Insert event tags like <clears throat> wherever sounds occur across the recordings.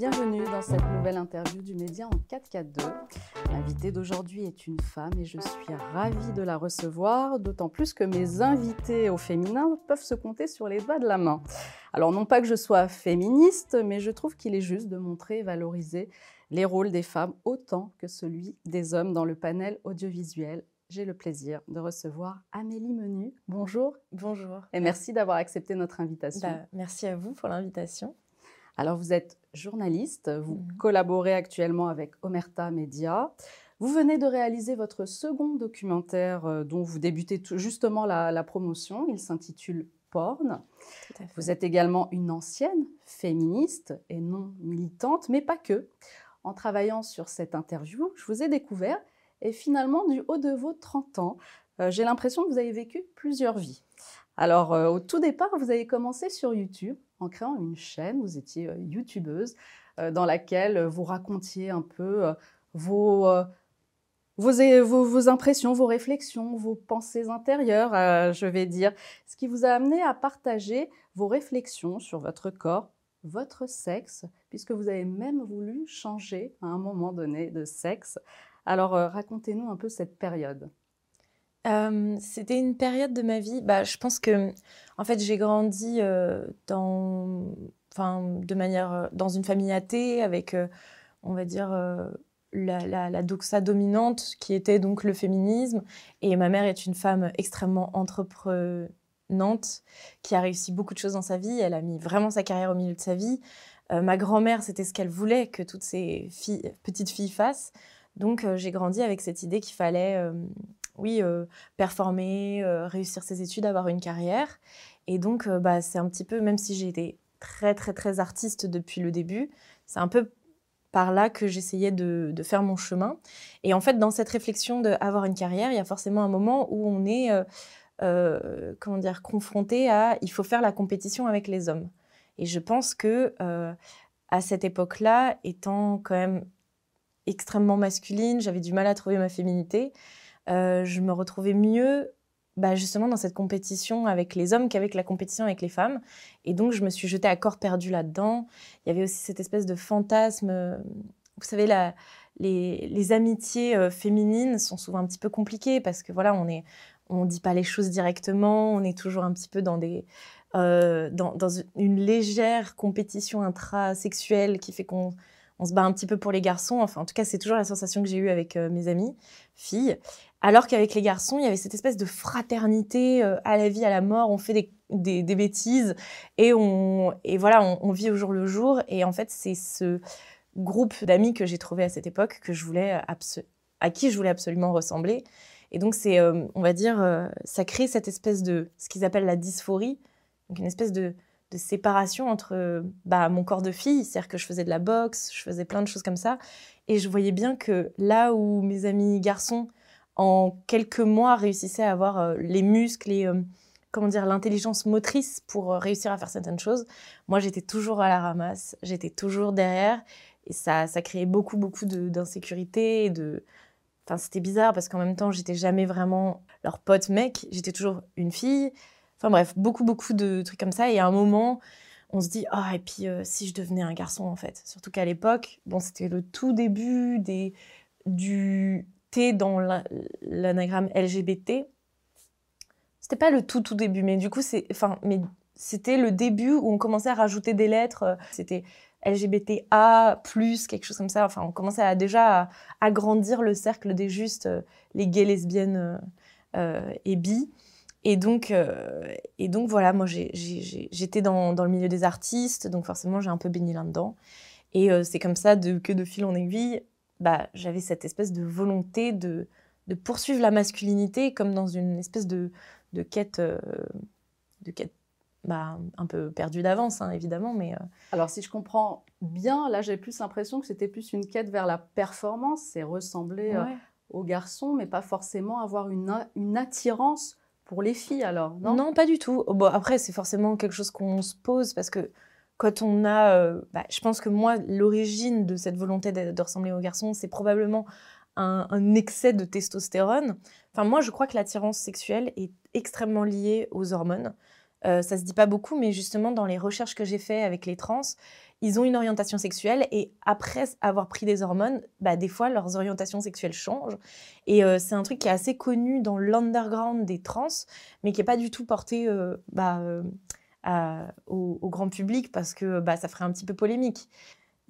Bienvenue dans cette nouvelle interview du Média en 442. L'invitée d'aujourd'hui est une femme et je suis ravie de la recevoir, d'autant plus que mes invités au féminin peuvent se compter sur les doigts de la main. Alors non pas que je sois féministe, mais je trouve qu'il est juste de montrer et valoriser les rôles des femmes autant que celui des hommes dans le panel audiovisuel. J'ai le plaisir de recevoir Amélie Menu. Bonjour. Bonjour. Et merci d'avoir accepté notre invitation. Bah, merci à vous pour l'invitation. Alors vous êtes journaliste, vous mhm. collaborez actuellement avec Omerta Media. Vous venez de réaliser votre second documentaire euh, dont vous débutez justement la, promotion. Il s'intitule Porn. Vous êtes également une ancienne féministe et non militante, mais pas que. En travaillant sur cette interview, je vous ai découvert et finalement, du haut de vos 30 ans, euh, j'ai l'impression que vous avez vécu plusieurs vies. Alors, euh, au tout départ, vous avez commencé sur YouTube en créant une chaîne, vous étiez euh, youtubeuse, euh, dans laquelle vous racontiez un peu vos, impressions, vos réflexions, vos pensées intérieures, je vais dire, ce qui vous a amené à partager vos réflexions sur votre corps, votre sexe, puisque vous avez même voulu changer à un moment donné de sexe. Alors, racontez-nous un peu cette période. C'était une période de ma vie. Bah, je pense que, en fait, j'ai grandi dans, enfin, de manière, dans une famille athée avec, on va dire, la, la, doxa dominante qui était donc le féminisme. Et ma mère est une femme extrêmement entreprenante qui a réussi beaucoup de choses dans sa vie. Elle a mis vraiment sa carrière au milieu de sa vie. ma grand-mère, c'était ce qu'elle voulait que toutes filles, petites filles fassent. Donc, j'ai grandi avec cette idée qu'il fallait oui, euh, performer, euh, réussir ses études, avoir une carrière. Et donc, euh, bah, c'est un petit peu, même si j'ai été très, très, très artiste depuis le début, c'est un peu par là que j'essayais de, faire mon chemin. Et en fait, dans cette réflexion d'avoir une carrière, il y a forcément un moment où on est, comment dire, confronté à, il faut faire la compétition avec les hommes. Et je pense que à cette époque-là, étant quand même extrêmement masculine, j'avais du mal à trouver ma féminité. Euh, je me retrouvais mieux bah, justement dans cette compétition avec les hommes qu'avec la compétition avec les femmes. Et donc, je me suis jetée à corps perdu là-dedans. Il y avait aussi cette espèce de fantasme. Vous savez, les, amitiés euh, féminines sont souvent un petit peu compliquées parce que voilà, on est, dit pas les choses directement, on est toujours un petit peu dans euh, une légère compétition intrasexuelle qui fait qu'on on se bat un petit peu pour les garçons. Enfin, en tout cas, c'est toujours la sensation que j'ai eue avec mes amis filles. Alors qu'avec les garçons, il y avait cette espèce de fraternité euh, à la vie, à la mort. On fait des, bêtises et, on, et voilà, on, vit au jour le jour. Et en fait, c'est ce groupe d'amis que j'ai trouvé à cette époque que je voulais à qui je voulais absolument ressembler. Et donc, c'est, euh, on va dire, euh, ça crée cette espèce de, ce qu'ils appellent la dysphorie, donc une espèce de, de séparation entre bah, mon corps de fille, c'est-à-dire que je faisais de la boxe, je faisais plein de choses comme ça, et je voyais bien que là où mes amis garçons en quelques mois, réussissait à avoir euh, les muscles et euh, comment dire l'intelligence motrice pour euh, réussir à faire certaines choses. Moi, j'étais toujours à la ramasse, j'étais toujours derrière, et ça, ça créait beaucoup, beaucoup d'insécurité de. Enfin, c'était bizarre parce qu'en même temps, j'étais jamais vraiment leur pote mec, j'étais toujours une fille. Enfin bref, beaucoup, beaucoup de trucs comme ça. Et à un moment, on se dit ah et puis si je devenais un garçon en fait surtout qu'à l'époque bon c'était le tout début des du T dans l'anagramme LGBT. C'était pas le tout tout début, mais du coup c'est, enfin, mais c'était le début où on commençait à rajouter des lettres. C'était LGBTA plus quelque chose comme ça. Enfin, on commençait déjà à agrandir le cercle des justes, euh, les gays, lesbiennes euh, euh, et bi. Et donc, et donc voilà, moi j'étais dans, dans, le milieu des artistes, donc forcément j'ai un peu baigné là-dedans. Et c'est comme ça de, que de fil en aiguille, bah, j'avais cette espèce de volonté de, de, poursuivre la masculinité comme dans une espèce de, de quête, euh, de quête bah, un peu perdue d'avance, hein, évidemment. Mais, euh. Alors, si je comprends bien, là, j'ai plus l'impression que c'était plus une quête vers la performance, c'est ressembler euh, aux garçons, mais pas forcément avoir une, une attirance pour les filles, alors, non? Non, pas du tout. Bon, après, c'est forcément quelque chose qu'on se pose parce que quand on a, euh, bah, je pense que moi, l'origine de cette volonté de, ressembler aux garçons, c'est probablement un, excès de testostérone. Enfin, moi, je crois que l'attirance sexuelle est extrêmement liée aux hormones. ça se dit pas beaucoup, mais justement dans les recherches que j'ai fait avec les trans, ils ont une orientation sexuelle et après avoir pris des hormones, bah, des fois leurs orientations sexuelles changent. Et c'est un truc qui est assez connu dans l'underground des trans, mais qui n'est pas du tout porté bah, au, au, grand public parce que bah, ça ferait un petit peu polémique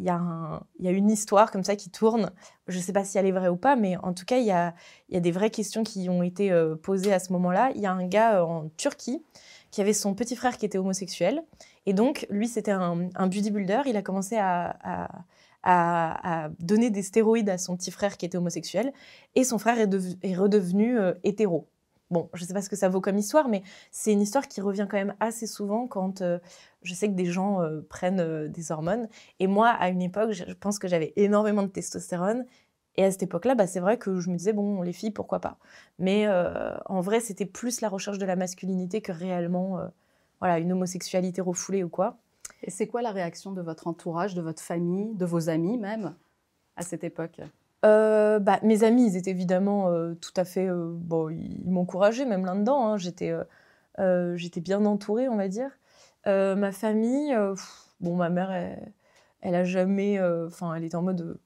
il y, a il y, a une histoire comme ça qui tourne. Je ne sais pas si elle est vraie ou pas, mais en tout cas, il y a, il y a des vraies questions qui ont été euh, posées à ce moment-là. Il y a un gars euh, en Turquie qui avait son petit frère qui était homosexuel. Et donc, lui, c'était un, un, bodybuilder. Il a commencé à, à, donner des stéroïdes à son petit frère qui était homosexuel. Et son frère est, est redevenu euh, hétéro. Bon, je ne sais pas ce que ça vaut comme histoire, mais c'est une histoire qui revient quand même assez souvent quand euh, je sais que des gens euh, prennent euh, des hormones. Et moi, à une époque, je pense que j'avais énormément de testostérone. Et à cette époque-là, bah, c'est vrai que je me disais, bon, les filles, pourquoi pas? Mais en vrai, c'était plus la recherche de la masculinité que réellement voilà, une homosexualité refoulée ou quoi. Et c'est quoi la réaction de votre entourage, de votre famille, de vos amis même, à cette époque? Euh, bah, mes amis, ils étaient évidemment euh, tout à fait. Euh, bon, ils m'encourageaient même là-dedans. Hein. J'étais, j'étais bien entourée, on va dire. ma famille, bon, ma mère, elle, elle a jamais. Enfin, elle était en mode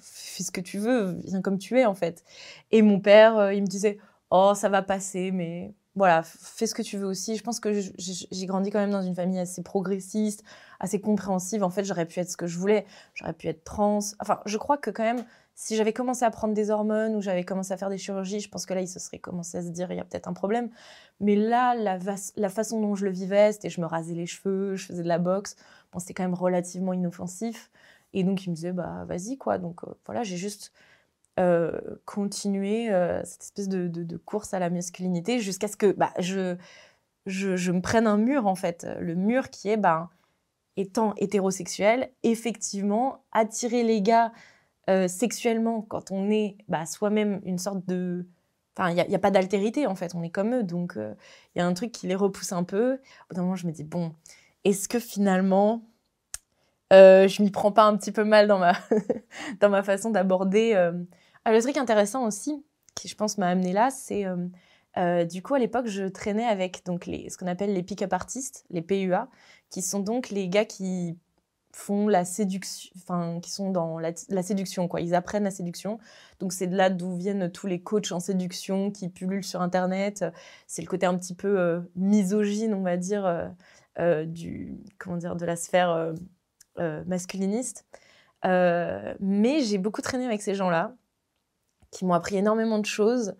fais ce que tu veux, viens comme tu es, en fait. Et mon père, il me disait oh, ça va passer, mais voilà, fais ce que tu veux aussi. Je pense que j'ai grandi quand même dans une famille assez progressiste, assez compréhensive. En fait, j'aurais pu être ce que je voulais. J'aurais pu être trans. Enfin, je crois que quand même si j'avais commencé à prendre des hormones ou j'avais commencé à faire des chirurgies, je pense que là, il se serait commencé à se dire, il y a peut-être un problème. Mais là, la, façon dont je le vivais, c'était je me rasais les cheveux, je faisais de la boxe. C'était quand même relativement inoffensif. Et donc, il me disait, bah, vas-y, quoi. Donc, euh, voilà, j'ai juste euh, continué euh, cette espèce de, course à la masculinité jusqu'à ce que bah, je, me prenne un mur, en fait. Le mur qui est, bah, étant hétérosexuel, effectivement, attirer les gars euh, sexuellement, quand on est bah, soi-même une sorte de... Enfin, il n'y a, pas d'altérité, en fait, on est comme eux. Donc, il y a un truc qui les repousse un peu. Au bout moment, je me dis, bon, est-ce que finalement, je m'y prends pas un petit peu mal dans ma, <laughs> dans ma façon d'aborder Le truc intéressant aussi, qui je pense m'a amené là, c'est... du coup, à l'époque, je traînais avec donc, ce qu'on appelle les pick-up artistes, les PUA, qui sont donc les gars qui font la séduction, enfin, qui sont dans la, séduction, quoi. Ils apprennent la séduction. Donc, c'est de là d'où viennent tous les coachs en séduction qui pullulent sur Internet. C'est le côté un petit peu euh, misogyne, on va dire, euh, euh, du, comment dire, de la sphère masculiniste. mais j'ai beaucoup traîné avec ces gens-là, qui m'ont appris énormément de choses.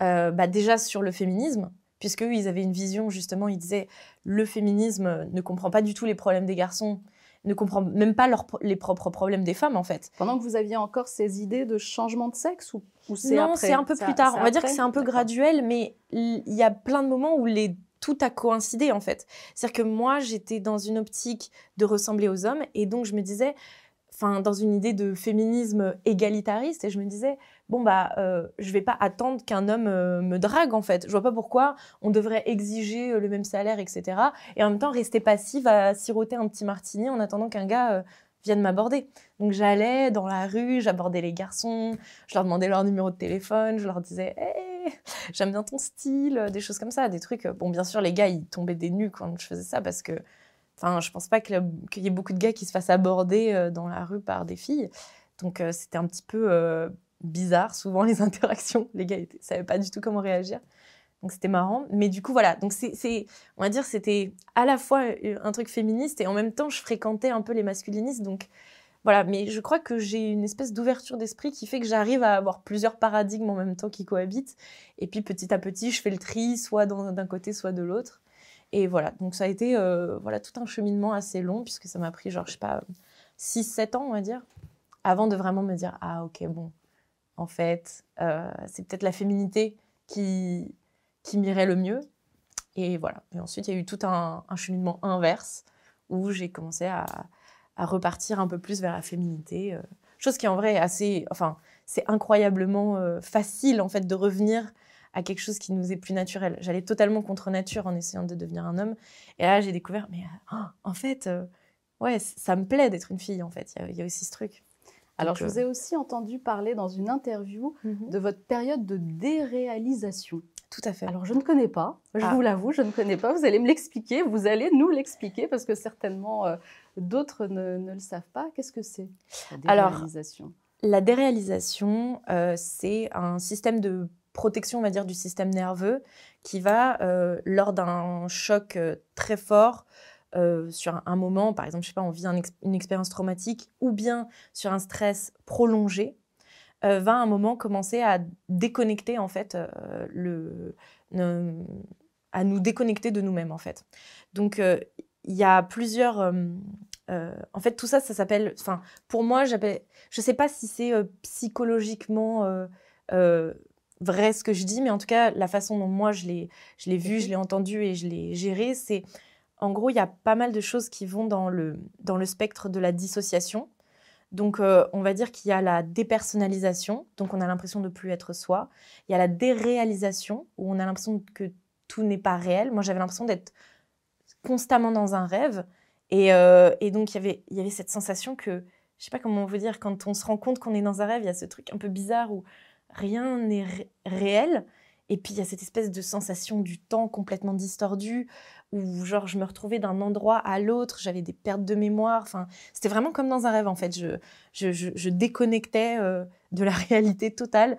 Bah, déjà sur le féminisme, puisque ils avaient une vision, justement, ils disaient, le féminisme ne comprend pas du tout les problèmes des garçons, ne comprend même pas les propres problèmes des femmes, en fait. Pendant que vous aviez encore ces idées de changement de sexe ou, c'est Non, c'est un peu plus tard. On va dire que c'est un peu graduel, mais il y a plein de moments où les tout a coïncidé en fait. C'est-à-dire que moi, j'étais dans une optique de ressembler aux hommes et donc je me disais, enfin, dans une idée de féminisme égalitariste et je me disais, bon bah euh, je vais pas attendre qu'un homme euh, me drague en fait. Je vois pas pourquoi on devrait exiger euh, le même salaire, etc. Et en même temps rester passive à siroter un petit martini en attendant qu'un gars euh, vienne m'aborder. Donc j'allais dans la rue, j'abordais les garçons, je leur demandais leur numéro de téléphone, je leur disais hey, j'aime bien ton style, des choses comme ça, des trucs. Bon bien sûr les gars ils tombaient des nues quand je faisais ça parce que Enfin, je pense pas qu'il y ait beaucoup de gars qui se fassent aborder dans la rue par des filles. Donc, c'était un petit peu bizarre, souvent les <laughs> interactions. Les gars ne savaient pas du tout comment réagir. Donc c'était marrant. Mais du coup, voilà. Donc c'est, on va dire, c'était à la fois un truc féministe et en même temps, je fréquentais un peu les masculinistes. Donc voilà. Mais je crois que j'ai une espèce d'ouverture d'esprit qui fait que j'arrive à avoir plusieurs paradigmes en même temps qui cohabitent. Et puis petit à petit, je fais le tri, soit d'un côté, soit de l'autre. Et voilà. Donc ça a été euh, voilà, tout un cheminement assez long, puisque ça m'a pris, genre, je sais pas, 6-7 ans, on va dire, avant de vraiment me dire, ah ok, bon en fait. Euh, c'est peut-être la féminité qui, qui m'irait le mieux. Et voilà. Et ensuite, il y a eu tout un, cheminement inverse où j'ai commencé à, repartir un peu plus vers la féminité. Euh, chose qui, en vrai, est assez. Enfin, c'est incroyablement euh, facile, en fait, de revenir à quelque chose qui nous est plus naturel. J'allais totalement contre nature en essayant de devenir un homme. Et là, j'ai découvert, mais oh, en fait, ouais, ça me plaît d'être une fille, en fait. Il y, a aussi ce truc. Alors, je vous ai aussi entendu parler dans une interview mhm. de votre période de déréalisation. tout à fait. Alors, je ne connais pas, je Ah. vous l'avoue, je ne connais pas. Vous allez me l'expliquer, vous allez nous l'expliquer parce que certainement euh, d'autres ne, ne le savent pas. Qu'est-ce que c'est la Alors, déréalisation? La déréalisation, euh, c'est un système de protection, on va dire, du système nerveux qui va, euh, lors d'un choc euh, très fort, euh, sur un, moment, par exemple, je sais pas, on vit un ex- une expérience traumatique, ou bien sur un stress prolongé, euh, va à un moment commencer à déconnecter, en fait, euh, le, à nous déconnecter de nous-mêmes, en fait. Donc, il y a plusieurs... en fait, tout ça, ça s'appelle... Enfin, pour moi, j'appelle... Je sais pas si c'est psychologiquement vrai ce que je dis, mais en tout cas, la façon dont moi je l'ai, vu, Ok. je l'ai entendu et je l'ai géré, c'est en gros, il y a pas mal de choses qui vont dans le, dans le spectre de la dissociation. Donc, euh, on va dire qu'il y a la dépersonnalisation, donc on a l'impression de plus être soi. Il y a la déréalisation, où on a l'impression que tout n'est pas réel. Moi, j'avais l'impression d'être constamment dans un rêve. Et, euh, et donc, il y avait- avait cette sensation que, je sais pas comment vous dire, quand on se rend compte qu'on est dans un rêve, il y a ce truc un peu bizarre où rien n'est ré- réel. Et puis, il y a cette espèce de sensation du temps complètement distordu, où genre, je me retrouvais d'un endroit à l'autre, j'avais des pertes de mémoire. Enfin, c'était vraiment comme dans un rêve, en fait. Je, je, je- je déconnectais euh, de la <laughs> réalité totale.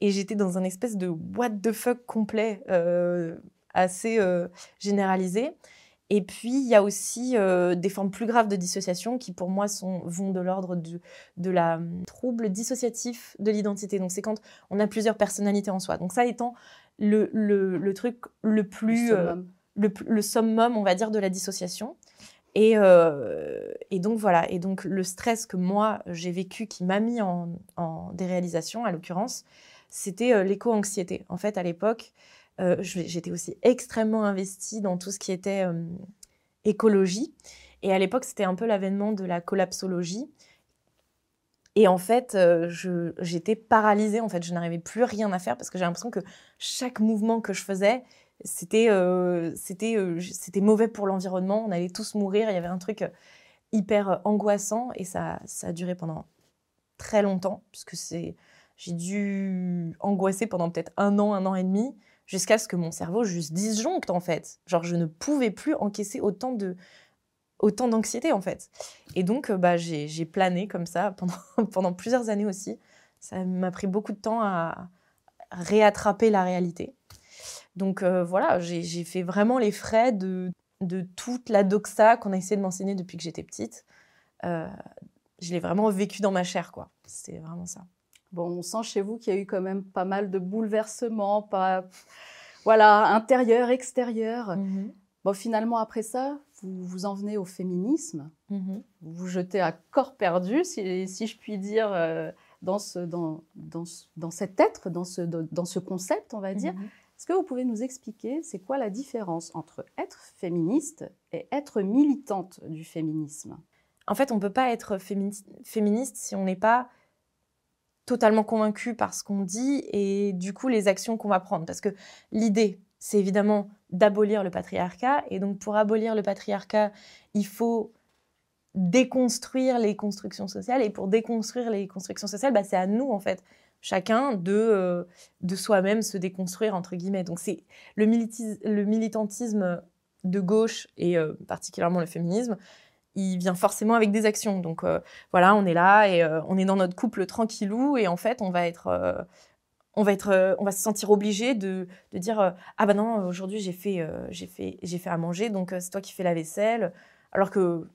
Et j'étais dans un espèce de what the fuck complet, euh, assez euh, généralisé. Et puis, il y a aussi euh, des formes plus graves de dissociation qui, pour moi, sont, vont de l'ordre de, de la hum, trouble dissociatif de l'identité. Donc, c'est quand on a plusieurs personnalités en soi. Donc, ça étant le, le, le truc le plus... Le euh, summum. le, summum, on va dire, de la dissociation. Et, euh, et donc voilà, et donc le stress que moi j'ai vécu, qui m'a mis en, en déréalisation, à l'occurrence, c'était l'éco-anxiété. En fait, à l'époque, euh, j'étais aussi extrêmement investie dans tout ce qui était euh, écologie. Et à l'époque, c'était un peu l'avènement de la collapsologie. Et en fait, euh, j'étais paralysée. En fait, je n'arrivais plus rien à faire parce que j'ai l'impression que chaque mouvement que je faisais, c'était c'était mauvais pour l'environnement. On allait tous mourir. Il y avait un truc hyper angoissant et ça, ça a duré pendant très longtemps puisque j'ai dû angoisser pendant peut-être un an, un an et demi jusqu'à ce que mon cerveau juste disjoncte en fait. Genre je ne pouvais plus encaisser autant de autant d'anxiété en fait. Et donc euh, bah j'ai plané comme ça pendant <laughs> pendant plusieurs années aussi. Ça m'a pris beaucoup de temps à réattraper la réalité. Donc euh, voilà, j'ai j'ai fait vraiment les frais de, de toute la doxa qu'on a essayé de m'enseigner depuis que j'étais petite. Euh, je l'ai vraiment vécu dans ma chair, quoi. C'est vraiment ça. Bon, on sent chez vous qu'il y a eu quand même pas mal de bouleversements, pas... voilà, intérieur, extérieur. Bon, finalement, après ça, vous vous en venez au féminisme. Mhm. Vous vous jetez à corps perdu, si, si je puis dire, euh, dans, ce, dans, dans, ce- dans cet être, dans ce, dans ce concept, on va dire. Mhm. Est-ce que vous pouvez nous expliquer c'est quoi la différence entre être féministe et être militante du féminisme? En fait, on ne peut pas être fémini- féministe si on n'est pas totalement convaincu par ce qu'on dit et du coup les actions qu'on va prendre. Parce que l'idée, c'est évidemment d'abolir le patriarcat. Et donc pour abolir le patriarcat, il faut déconstruire les constructions sociales. Et pour déconstruire les constructions sociales, bah, c'est à nous, en fait, chacun, de, euh, soi-même se déconstruire, entre guillemets. Donc c'est le militantisme de gauche et euh, particulièrement le féminisme, il vient forcément avec des actions. Donc euh, voilà, on est là et euh, on est dans notre couple tranquillou et en fait, on va être... euh, on va, être, on va se sentir obligé de, dire ah bah non aujourd'hui j'ai fait j'ai fait j'ai fait à manger donc c'est toi qui fais la vaisselle alors que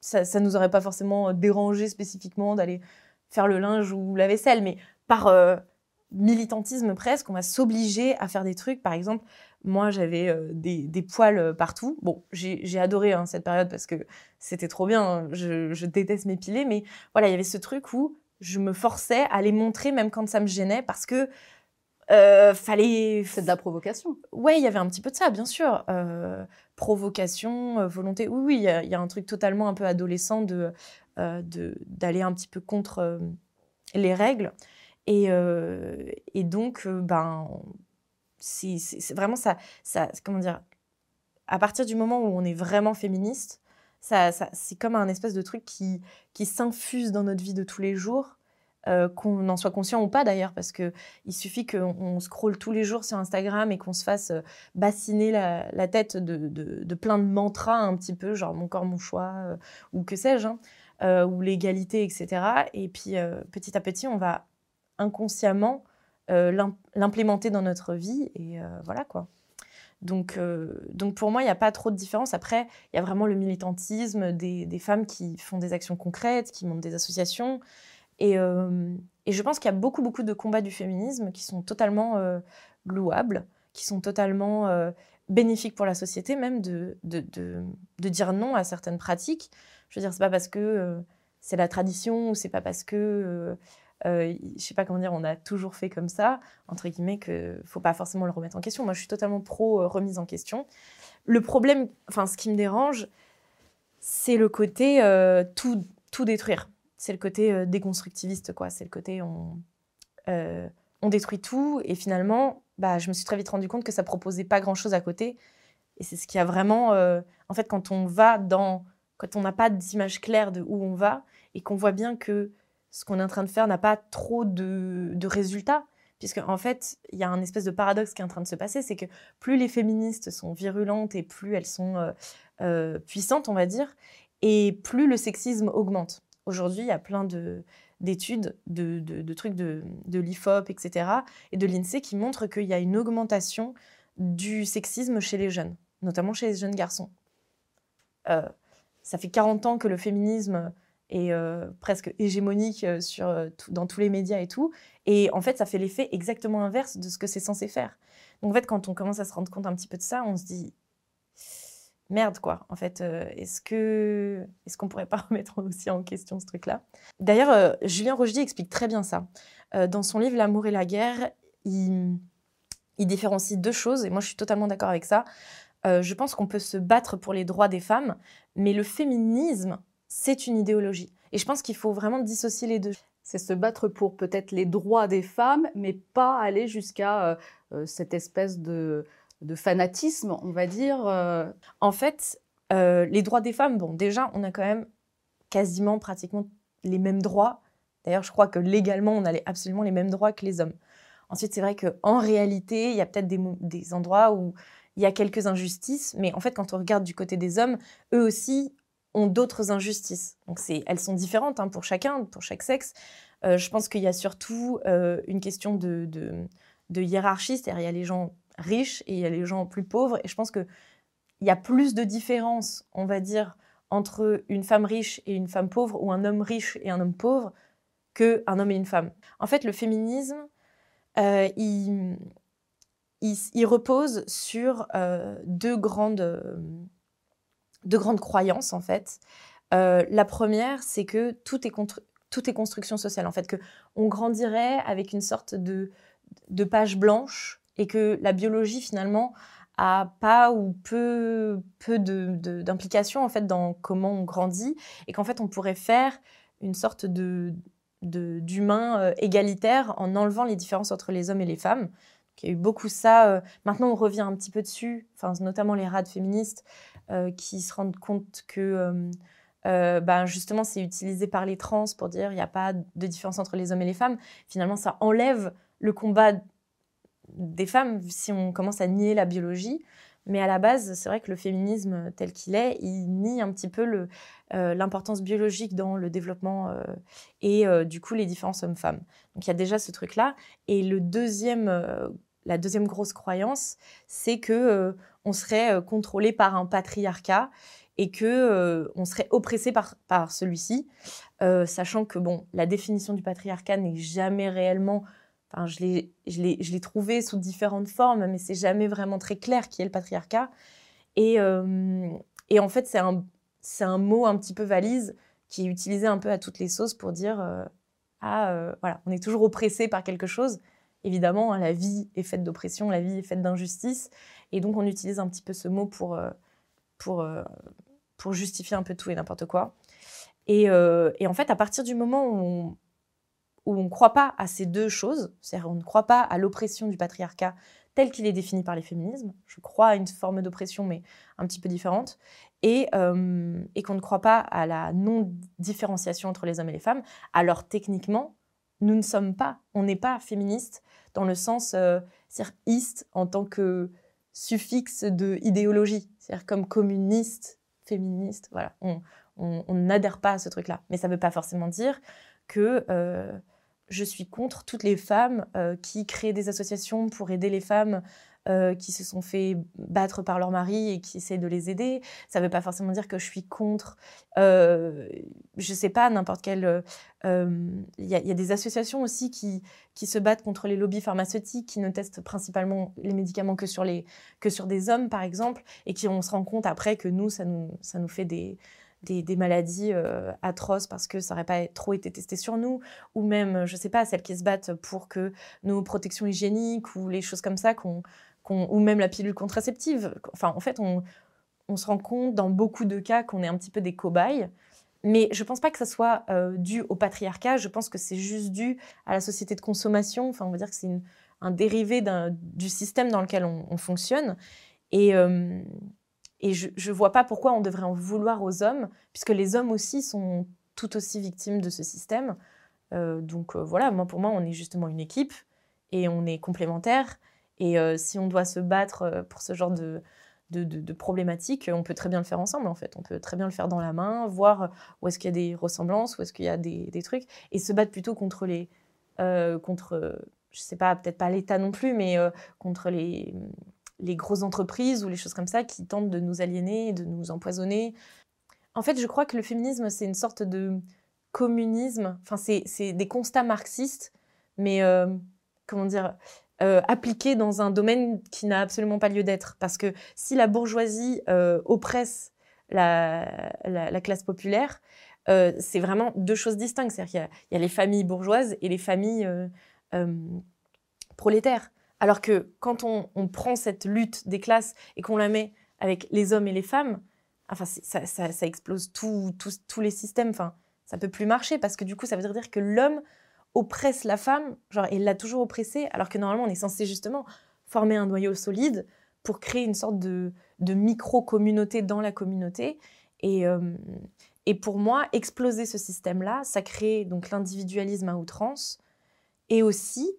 ça ça nous aurait pas forcément dérangé spécifiquement d'aller faire le linge ou la vaisselle. Mais par militantisme presque on va s'obliger à faire des trucs. Par exemple moi j'avais euh, des, des poils partout bon j'ai adoré hein, cette période parce que c'était trop bien hein. je, je déteste m'épiler mais voilà il y avait ce truc où je me forçais à les montrer même quand ça me gênait parce que euh, fallait C'est de la provocation. Ouais, il y avait un petit peu de ça, bien sûr. Euh, provocation, euh, volonté. Oui, oui, il y, a- il y a un truc totalement un peu adolescent de euh, d'aller un petit peu contre euh, les règles. Et, euh, et donc, euh, ben, c'est vraiment ça. Comment dire À partir du moment où on est vraiment féministe, ça, c'est comme un espèce de truc qui, qui s'infuse dans notre vie de tous les jours. euh, qu'on en soit conscient ou pas d'ailleurs, parce qu'il suffit qu'on scrolle tous les jours sur Instagram et qu'on se fasse euh, bassiner la, tête de, plein de mantras un petit peu, genre mon corps, mon choix, euh, ou que sais-je, hein, ou l'égalité, etc. Et puis petit à petit, on va inconsciemment l'implémenter dans notre vie, et voilà quoi. Donc, donc pour moi, il n'y a pas trop de différence. Après, il y a vraiment le militantisme des, des, femmes qui font des actions concrètes, qui montent des associations. Euh, et, je pense qu'il y a beaucoup, beaucoup de combats du féminisme qui sont totalement euh, louables, qui sont totalement euh, bénéfiques pour la société, même de, de, de, dire non à certaines pratiques. Je veux dire, c'est pas parce que c'est la tradition ou c'est pas parce que, je sais pas comment dire, on a toujours fait comme ça, entre guillemets, qu'il faut pas forcément le remettre en question. Moi, je suis totalement pro remise en question. Le problème, enfin, ce qui me dérange, c'est le côté tout, tout détruire c'est le côté euh, déconstructiviste, quoi. C'est le côté on, euh, on détruit tout et finalement, bah, je me suis très vite rendu compte que ça proposait pas grand-chose à côté. Et c'est ce qui a vraiment, euh, en fait, quand on va dans, quand on n'a pas d'image claire de où on va et qu'on voit bien que ce qu'on est en train de faire n'a pas trop de, de résultats, puisque en fait, il y a un espèce de paradoxe qui est en train de se passer, c'est que plus les féministes sont virulentes et plus elles sont puissantes, on va dire, et plus le sexisme augmente. Aujourd'hui, il y a plein d'études, de, trucs de, l'IFOP, etc., et de l'INSEE qui montrent qu'il y a une augmentation du sexisme chez les jeunes, notamment chez les jeunes garçons. Euh, ça fait 40 ans que le féminisme est euh, presque hégémonique euh, sur, dans tous les médias et tout, et en fait, ça fait l'effet exactement inverse de ce que c'est censé faire. Donc en fait, quand on commence à se rendre compte un petit peu de ça, on se dit merde quoi. En fait euh, est-ce que est-ce qu'on pourrait pas <laughs> remettre aussi en question ce truc là d'ailleurs euh, Julien Rochdy explique très bien ça. Euh, dans son livre l'amour et la guerre il, différencie deux choses et moi je suis totalement d'accord avec ça. Je pense qu'on peut se battre pour les droits des femmes mais le féminisme c'est une idéologie et je pense qu'il faut vraiment dissocier les deux c'est se battre pour peut-être les droits des femmes mais pas aller jusqu'à cette espèce de de fanatisme, on va dire. Euh. En fait, euh, les droits des femmes, bon, déjà, on a quand même quasiment, pratiquement les mêmes droits. D'ailleurs, je crois que légalement, on a absolument les mêmes droits que les hommes. Ensuite, c'est vrai qu'en réalité, il y a peut-être des, endroits où il y a quelques injustices, mais en fait, quand on regarde du côté des hommes, eux aussi d'autres injustices. Donc, elles sont différentes hein, pour chacun, pour chaque sexe. Euh, je pense qu'il y a surtout une question de, de, hiérarchie, c'est-à-dire il y a les gens riches et il y a les gens plus pauvres. Et je pense qu'il y a plus de différence, on va dire, entre une femme riche et une femme pauvre ou un homme riche et un homme pauvre qu'un homme et une femme. En fait, le féminisme, euh, il, il, repose sur euh, deux, grandes, deux grandes croyances, en fait. Euh, la première, c'est que tout est, tout est construction sociale, en fait, que on grandirait avec une sorte de, de page blanche et que la biologie finalement a pas ou peu, peu d'implication en fait dans comment on grandit et qu'en fait on pourrait faire une sorte de d'humain euh, égalitaire en enlevant les différences entre les hommes et les femmes. Il y a eu beaucoup ça. Euh, maintenant, on revient un petit peu dessus, enfin, notamment les rades féministes qui se rendent compte que ben justement, c'est utilisé par les trans pour dire il n'y a pas de différence entre les hommes et les femmes. Finalement, ça enlève le combat des femmes si on commence à nier la biologie. Mais à la base, c'est vrai que le féminisme tel qu'il est, il nie un petit peu euh, l'importance biologique dans le développement euh, et euh, du coup les différences hommes-femmes. Donc il y a déjà ce truc-là. Et le deuxième, la deuxième grosse croyance, c'est que on serait contrôlé par un patriarcat et que on serait oppressé par, celui-ci, sachant que bon, la définition du patriarcat n'est jamais réellement Enfin, je l'ai trouvé sous différentes formes, mais c'est jamais vraiment très clair qui est le patriarcat. Et, en fait, c'est un, un mot un petit peu valise qui est utilisé un peu à toutes les sauces pour dire ah voilà, on est toujours oppressé par quelque chose. Évidemment, hein, la vie est faite d'oppression, la vie est faite d'injustice, et donc on utilise un petit peu ce mot pour pour pour justifier un peu tout et n'importe quoi. Et, et, en fait, à partir du moment où on, où on ne croit pas à ces deux choses, c'est-à-dire on ne croit pas à l'oppression du patriarcat tel qu'il est défini par les féminismes, je crois à une forme d'oppression mais un petit peu différente, et, euh, qu'on ne croit pas à la non-différenciation entre les hommes et les femmes, alors techniquement, nous ne sommes pas, on n'est pas féministe dans le sens, euh, en tant que suffixe de idéologie, c'est-à-dire comme communiste, féministe, voilà, on, n'adhère pas à ce truc-là. Mais ça ne veut pas forcément dire que euh, je suis contre toutes les femmes euh, qui créent des associations pour aider les femmes euh, qui se sont fait battre par leur mari et qui essaient de les aider. Ça ne veut pas forcément dire que je suis contre, euh, je ne sais pas, n'importe quel... Il y, a des associations aussi qui, qui se battent contre les lobbies pharmaceutiques, qui ne testent principalement les médicaments que sur, les, que sur des hommes, par exemple, et qui on se rend compte après que nous, ça nous, ça nous fait des des, maladies euh, atroces parce que ça n'aurait pas trop été testé sur nous, ou même, je ne sais pas, celles qui se battent pour que nos protections hygiéniques ou les choses comme ça, ou même la pilule contraceptive. Enfin, en fait, on, se rend compte dans beaucoup de cas qu'on est un petit peu des cobayes. Mais je ne pense pas que ça soit euh, dû au patriarcat, je pense que c'est juste dû à la société de consommation. Enfin, on va dire que c'est un dérivé du système dans lequel on, fonctionne. Et, euh, et je ne vois pas pourquoi on devrait en vouloir aux hommes, puisque les hommes aussi sont tout aussi victimes de ce système. Euh, donc voilà, moi pour moi, on est justement une équipe et on est complémentaires. Et euh, si on doit se battre pour ce genre de, de, problématiques, on peut très bien le faire ensemble en fait. On peut très bien le faire dans la main, voir où est-ce qu'il y a des ressemblances, où est-ce qu'il y a des, trucs, et se battre plutôt contre les, contre, je sais pas, peut-être pas l'État non plus, mais contre les les grosses entreprises ou les choses comme ça qui tentent de nous aliéner, de nous empoisonner. En fait, je crois que le féminisme, c'est une sorte de communisme. Enfin, c'est des constats marxistes, mais euh, comment dire, euh, appliqués dans un domaine qui n'a absolument pas lieu d'être. Parce que si la bourgeoisie euh, oppresse la, classe populaire, c'est vraiment deux choses distinctes. C'est-à-dire qu'il y, a les familles bourgeoises et les familles prolétaires. Alors que quand on, prend cette lutte des classes et qu'on la met avec les hommes et les femmes, enfin, ça, explose tous les systèmes. Enfin, ça peut plus marcher parce que du coup, ça veut dire que l'homme oppresse la femme, genre, il l'a toujours oppressée, alors que normalement, on est censé justement former un noyau solide pour créer une sorte de, micro-communauté dans la communauté. Et, euh, et pour moi, exploser ce système-là, ça crée donc l'individualisme à outrance et aussi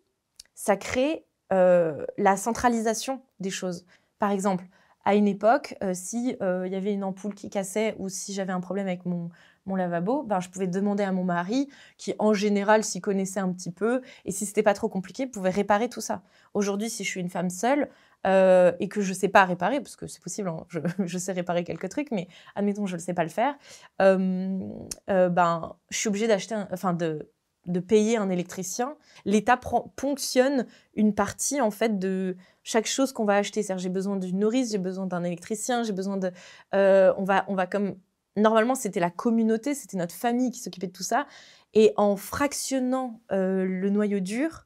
ça crée euh, la centralisation des choses. Par exemple, à une époque, euh, si euh, il y avait une ampoule qui cassait ou si j'avais un problème avec mon, mon lavabo, ben, je pouvais demander à mon mari, qui en général s'y connaissait un petit peu, et si c'était pas trop compliqué, pouvait réparer tout ça. Aujourd'hui, si je suis une femme seule et que je sais pas réparer, parce que c'est possible, hein, je, <laughs> sais réparer quelques trucs, mais admettons je ne sais pas le faire, ben, je suis obligée d'acheter, enfin de de payer un électricien, l'État ponctionne une partie en fait de chaque chose qu'on va acheter. C'est-à-dire j'ai besoin d'une nourrice, j'ai besoin d'un électricien, j'ai besoin de, euh, on va, on va comme normalement c'était la communauté, c'était notre famille qui s'occupait de tout ça, et en fractionnant euh, le noyau dur,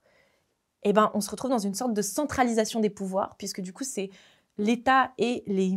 eh ben on se retrouve dans une sorte de centralisation des pouvoirs, puisque du coup c'est l'État et les,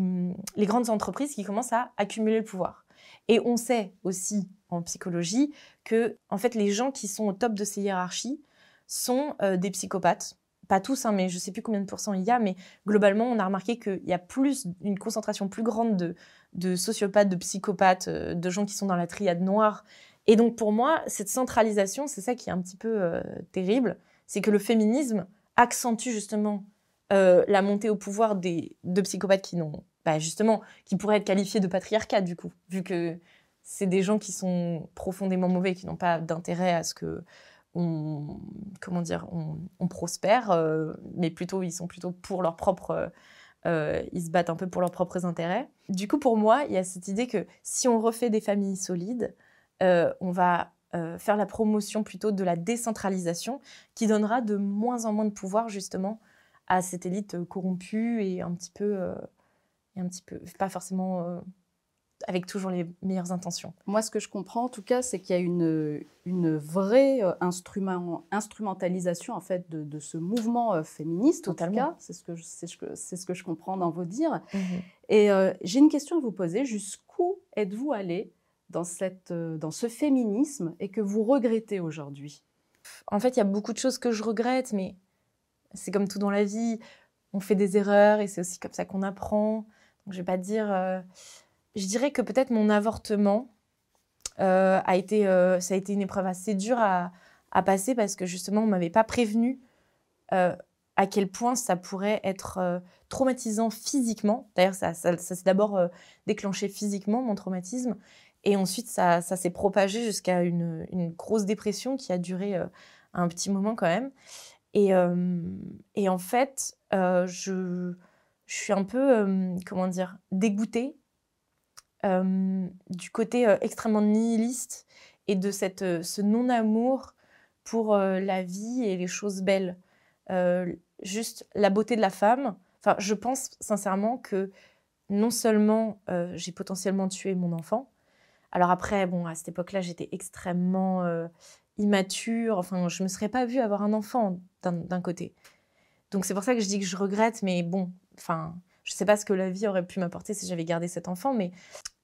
les grandes entreprises qui commencent à accumuler le pouvoir. Et on sait aussi en psychologie que en fait les gens qui sont au top de ces hiérarchies sont euh, des psychopathes. Pas tous, hein, mais je sais plus combien de pourcents il y a, mais globalement, on a remarqué qu'il y a plus, une concentration plus grande de, de sociopathes, de psychopathes, euh, de gens qui sont dans la triade noire. Et donc, pour moi, cette centralisation, c'est ça qui est un petit peu euh, terrible, c'est que le féminisme accentue justement la montée au pouvoir des, de psychopathes qui n'ont, bah, justement, qui pourraient être qualifiés de patriarcat, du coup, vu que c'est des gens qui sont profondément mauvais, qui n'ont pas d'intérêt à ce que on, comment dire, on, prospère, euh, mais plutôt ils sont plutôt pour leur propre, euh, ils se battent un peu pour leurs propres intérêts. Du coup, pour moi, il y a cette idée que si on refait des familles solides, euh, on va faire la promotion plutôt de la décentralisation, qui donnera de moins en moins de pouvoir justement à cette élite corrompue et un petit peu, et un petit peu, pas forcément avec toujours les meilleures intentions. Moi, ce que je comprends, en tout cas, c'est qu'il y a une, une vraie euh, instrument, instrumentalisation en fait de, ce mouvement euh, féministe. Totalement. C'est ce que c'est ce, ce que je comprends dans vos dires. Mhm. Et euh, j'ai une question à vous poser. Jusqu'où êtes-vous allé dans cette dans ce féminisme et que vous regrettez aujourd'hui? En fait, il y a beaucoup de choses que je regrette, mais c'est comme tout dans la vie. On fait des erreurs et c'est aussi comme ça qu'on apprend. Donc, je vais pas dire je dirais que peut-être mon avortement euh, a été, euh, ça a été une épreuve assez dure à, passer parce que justement, on m'avait pas prévenu euh, à quel point ça pourrait être traumatisant physiquement. D'ailleurs, ça, ça, s'est d'abord déclenché physiquement, mon traumatisme. Et ensuite, ça, ça s'est propagé jusqu'à une, grosse dépression qui a duré un petit moment quand même. Et, et en fait, je, je, suis un peu, comment dire, dégoûtée du côté extrêmement nihiliste et de cette, ce non-amour pour la vie et les choses belles. juste la beauté de la femme. Enfin, je pense sincèrement que non seulement j'ai potentiellement tué mon enfant, alors après, bon, à cette époque-là, j'étais extrêmement immature. Enfin, je me serais pas vue avoir un enfant d'un côté. Donc c'est pour ça que je dis que je regrette, mais bon, enfin, je sais pas ce que la vie aurait pu m'apporter si j'avais gardé cet enfant, mais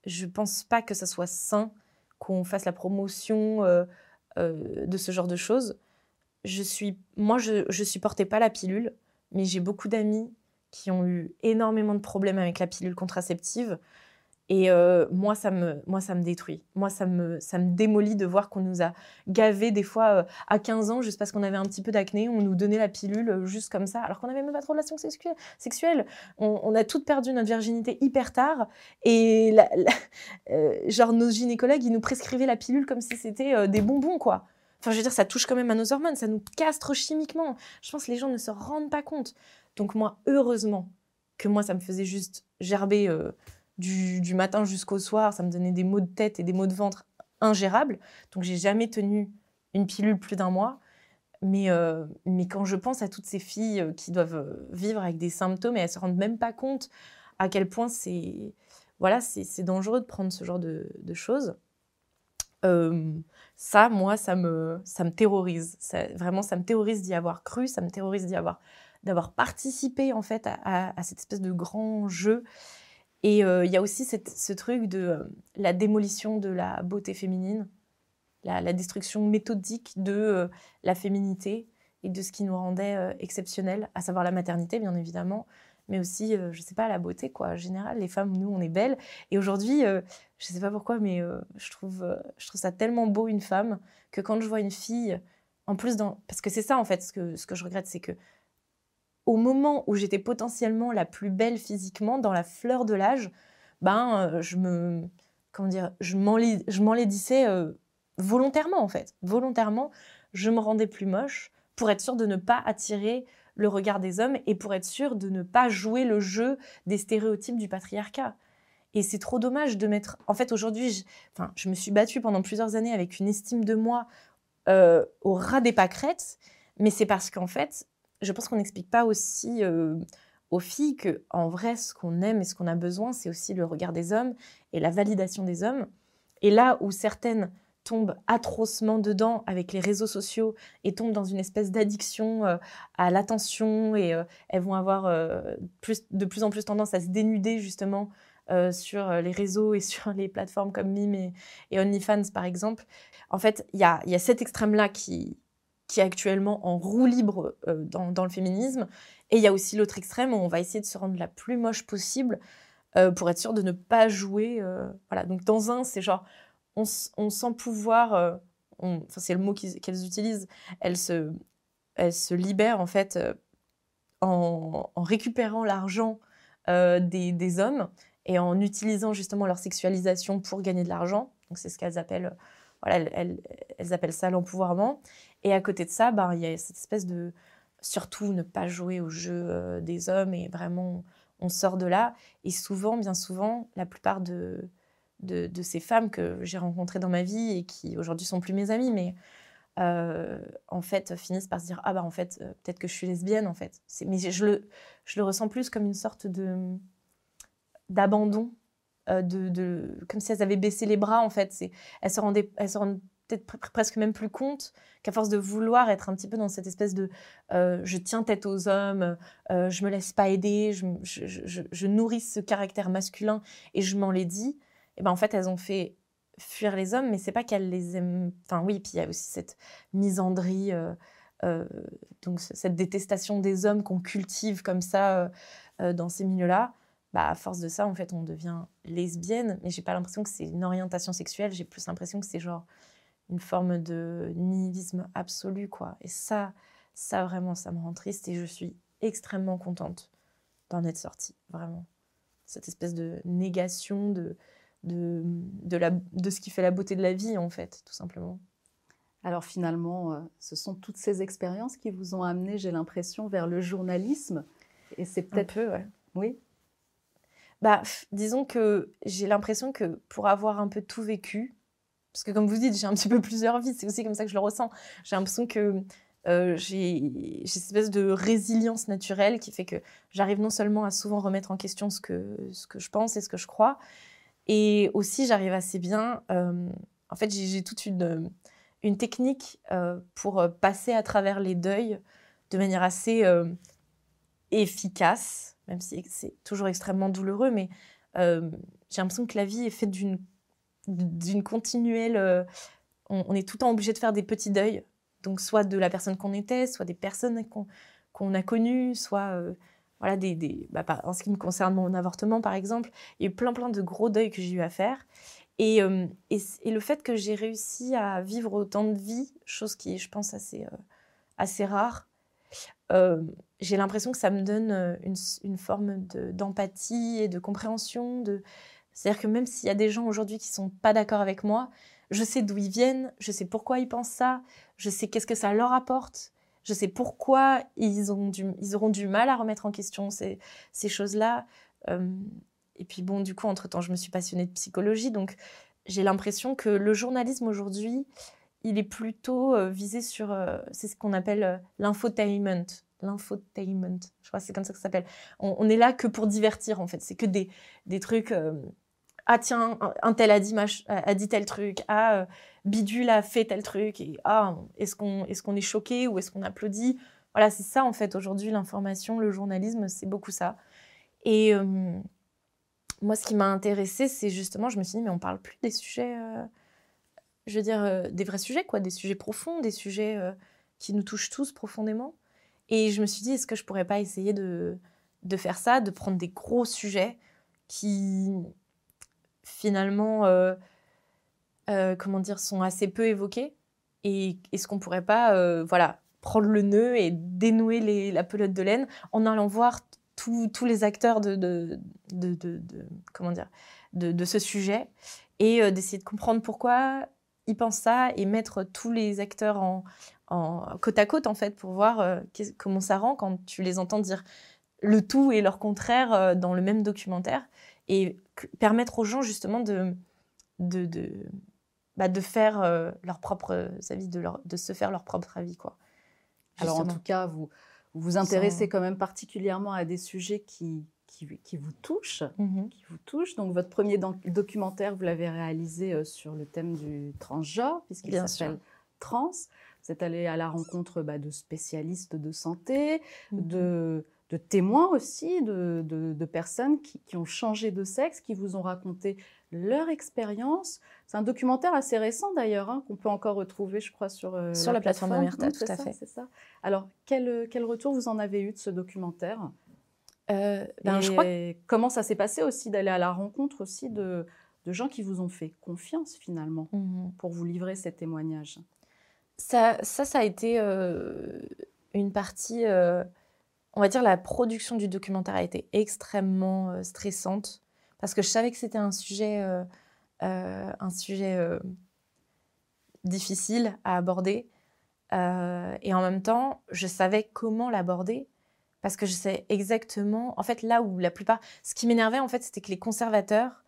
je pense pas que ça soit sain qu'on fasse la promotion euh, euh, de ce genre de choses. Je suis, moi, je, je supportais pas la pilule, mais j'ai beaucoup d'amis qui ont eu énormément de problèmes avec la pilule contraceptive. Et euh, moi, ça me, moi, ça me détruit. Moi, ça me, ça me démolit de voir qu'on nous a gavé des fois euh, à 15 ans juste parce qu'on avait un petit peu d'acné. On nous donnait la pilule euh, juste comme ça, alors qu'on n'avait même pas de relations sexuelles. On, a toutes perdu notre virginité hyper tard. Et <laughs> genre, nos gynécologues, ils nous prescrivaient la pilule comme si c'était des bonbons, quoi. Enfin, je veux dire, ça touche quand même à nos hormones, ça nous castre chimiquement. Je pense que les gens ne se rendent pas compte. Donc moi, heureusement que moi, ça me faisait juste gerber du, matin jusqu'au soir, ça me donnait des maux de tête et des maux de ventre ingérables. Donc j'ai jamais tenu une pilule plus d'un mois. Mais, euh, mais quand je pense à toutes ces filles euh, qui doivent euh, vivre avec des symptômes et elles se rendent même pas compte à quel point c'est voilà c'est dangereux de prendre ce genre de, choses. ça, moi, ça me, ça me terrorise. vraiment, ça me terrorise d'y avoir cru, ça me terrorise d'y avoir d'avoir participé en fait à, cette espèce de grand jeu et euh, il y a aussi ce truc de euh, la démolition de la beauté féminine, la, destruction méthodique de euh, la féminité et de ce qui nous rendait exceptionnels, à savoir la maternité, bien évidemment, mais aussi, je ne sais pas, la beauté, quoi. En général, les femmes, nous, on est belles. Et aujourd'hui, je ne sais pas pourquoi, mais je, trouve, je trouve ça tellement beau, une femme, que quand je vois une fille, en plus, parce que c'est ça, en fait, ce que, ce que je regrette, c'est que au moment où j'étais potentiellement la plus belle physiquement, dans la fleur de l'âge, ben, euh, je me, comment dire, je m'enlaidissais euh, volontairement en fait. Volontairement, je me rendais plus moche pour être sûre de ne pas attirer le regard des hommes et pour être sûre de ne pas jouer le jeu des stéréotypes du patriarcat. Et c'est trop dommage de mettre. En fait, aujourd'hui, je... Enfin, je me suis battue pendant plusieurs années avec une estime de moi euh, au ras des pâquerettes, mais c'est parce qu'en fait, je pense qu'on n'explique pas aussi euh, aux filles que en vrai, ce qu'on aime et ce qu'on a besoin, c'est aussi le regard des hommes et la validation des hommes. Et là où certaines tombent atrocement dedans avec les réseaux sociaux et tombent dans une espèce d'addiction euh, à l'attention et euh, elles vont avoir de plus en plus tendance à se dénuder justement sur les réseaux et <laughs> sur les plateformes comme Mime et, OnlyFans par exemple. En fait, il y a cet extrême-là qui, qui est actuellement en roue libre euh, dans, le féminisme. Et il y a aussi l'autre extrême où on va essayer de se rendre la plus moche possible euh, pour être sûr de ne pas jouer. Euh, voilà. Donc dans un, c'est genre, on, sent pouvoir, enfin, c'est le mot qu'elles utilisent, elles se, elles se libèrent en fait en, récupérant l'argent des, des, hommes et en utilisant justement leur sexualisation pour gagner de l'argent. Donc c'est ce qu'elles appellent, voilà, elles, elles appellent ça l'empouvoirment. Et à côté de ça, ben, il y a cette espèce de surtout ne pas jouer au jeu euh, des hommes et vraiment on sort de là. Et souvent, bien souvent, la plupart de, de, ces femmes que j'ai rencontrées dans ma vie et qui aujourd'hui sont plus mes amies, mais euh, en fait finissent par se dire ah bah en fait euh, peut-être que je suis lesbienne en fait. Mais je le, je le ressens plus comme une sorte de d'abandon. de, de, comme si elles avaient baissé les bras en fait. Elles se rendaient, elles se peut-être presque même plus compte qu'à force de vouloir être un petit peu dans cette espèce de euh, je tiens tête aux hommes, euh, je me laisse pas aider, je, nourris ce caractère masculin et je m'en l'ai dit, et ben en fait elles ont fait fuir les hommes, mais c'est pas qu'elles les aiment. Enfin oui, puis il y a aussi cette misandrie, euh, donc cette détestation des hommes qu'on cultive comme ça dans ces milieux-là. Bah, à force de ça, en fait, on devient lesbienne, mais j'ai pas l'impression que c'est une orientation sexuelle, j'ai plus l'impression que c'est genre une forme de nihilisme absolu, quoi. Et ça, ça vraiment, ça me rend triste et je suis extrêmement contente d'en être sortie, vraiment. Cette espèce de négation de, de, de, la, de ce qui fait la beauté de la vie, en fait, tout simplement. Alors finalement, euh, ce sont toutes ces expériences qui vous ont amené, j'ai l'impression, vers le journalisme. Et c'est peut-être... Un peu, ouais. Oui. Bah, disons que j'ai l'impression que pour avoir un peu tout vécu, parce que comme vous dites, j'ai un petit peu plusieurs vies, c'est aussi comme ça que je le ressens. J'ai l'impression que euh, j'ai cette espèce de résilience naturelle qui fait que j'arrive non seulement à souvent remettre en question ce que, ce que je pense et ce que je crois, et aussi j'arrive assez bien. Euh, en fait, j'ai toute une, une technique euh, pour passer à travers les deuils de manière assez efficace, même si c'est toujours extrêmement douloureux, mais j'ai l'impression que la vie est faite d'une d'une continuelle. Euh, on, est tout le temps obligé de faire des petits deuils. Donc, soit de la personne qu'on était, soit des personnes qu'on a connues, soit. Euh, voilà, des, bah, en ce qui me concerne mon avortement, par exemple, il y a eu plein, plein de gros deuils que j'ai eu à faire. Et, euh, et, et, le fait que j'ai réussi à vivre autant de vie, chose qui est, je pense, assez, assez rare, j'ai l'impression que ça me donne une, une forme d'empathie et de compréhension de, c'est-à-dire que même s'il y a des gens aujourd'hui qui sont pas d'accord avec moi, je sais d'où ils viennent, je sais pourquoi ils pensent ça, je sais qu'est-ce que ça leur apporte, je sais pourquoi ils, ont ils auront du mal à remettre en question ces, ces choses-là. Euh, et puis bon, du coup, entre-temps, je me suis passionnée de psychologie, donc j'ai l'impression que le journalisme aujourd'hui, il est plutôt euh, visé sur, euh, c'est ce qu'on appelle l'infotainment. L'infotainment, je crois que c'est comme ça que ça s'appelle. On, est là que pour divertir, en fait. C'est que des, des trucs ah tiens, un tel a dit, a dit tel truc, ah euh, Bidule a fait tel truc, et ah est-ce qu'on est, est choqué ou est-ce qu'on applaudit? Voilà, c'est ça en fait aujourd'hui l'information, le journalisme, c'est beaucoup ça. Et euh, moi, ce qui m'a intéressée, c'est justement, je me suis dit, mais on parle plus des sujets, euh, je veux dire, des vrais sujets, quoi, des sujets profonds, des sujets qui nous touchent tous profondément. Et je me suis dit, est-ce que je pourrais pas essayer de faire ça, de prendre des gros sujets qui finalement, euh, euh, comment dire, sont assez peu évoqués. Et est-ce qu'on pourrait pas, euh, voilà, prendre le nœud et dénouer la pelote de laine en allant voir tous les acteurs de, comment dire, de, ce sujet et d'essayer de comprendre pourquoi ils pensent ça et mettre tous les acteurs côte à côte en fait pour voir comment ça rend quand tu les entends dire le tout et leur contraire dans le même documentaire et permettre aux gens justement de, de, de, bah, de faire euh, leur propre avis, de, leur, de se faire leur propre avis. Quoi. Alors en tout cas, vous vous intéressez quand même particulièrement à des sujets qui, qui, qui vous touchent, mmh qui vous touchent. Donc votre premier documentaire, vous l'avez réalisé euh, sur le thème du transgenre, puisqu'il s'appelle Trans. Vous êtes allé à la rencontre bah, de spécialistes de santé, mmh de de témoins aussi, de, personnes qui, ont changé de sexe, qui vous ont raconté leur expérience. C'est un documentaire assez récent d'ailleurs, hein, qu'on peut encore retrouver, je crois, sur, euh, sur la, plateforme d'Amerta, tout à fait. C'est ça. Alors, quel, quel, retour vous en avez eu de ce documentaire? Euh, ben, je crois Comment ça s'est passé aussi d'aller à la rencontre aussi de, gens qui vous ont fait confiance finalement mmh pour vous livrer ces témoignages? Ça, ça, ça a été euh, une partie on va dire, la production du documentaire a été extrêmement euh, stressante parce que je savais que c'était un sujet, euh, euh, un sujet difficile à aborder. et en même temps, je savais comment l'aborder parce que je sais exactement, en fait, là où la plupart, ce qui m'énervait, en fait, c'était que les conservateurs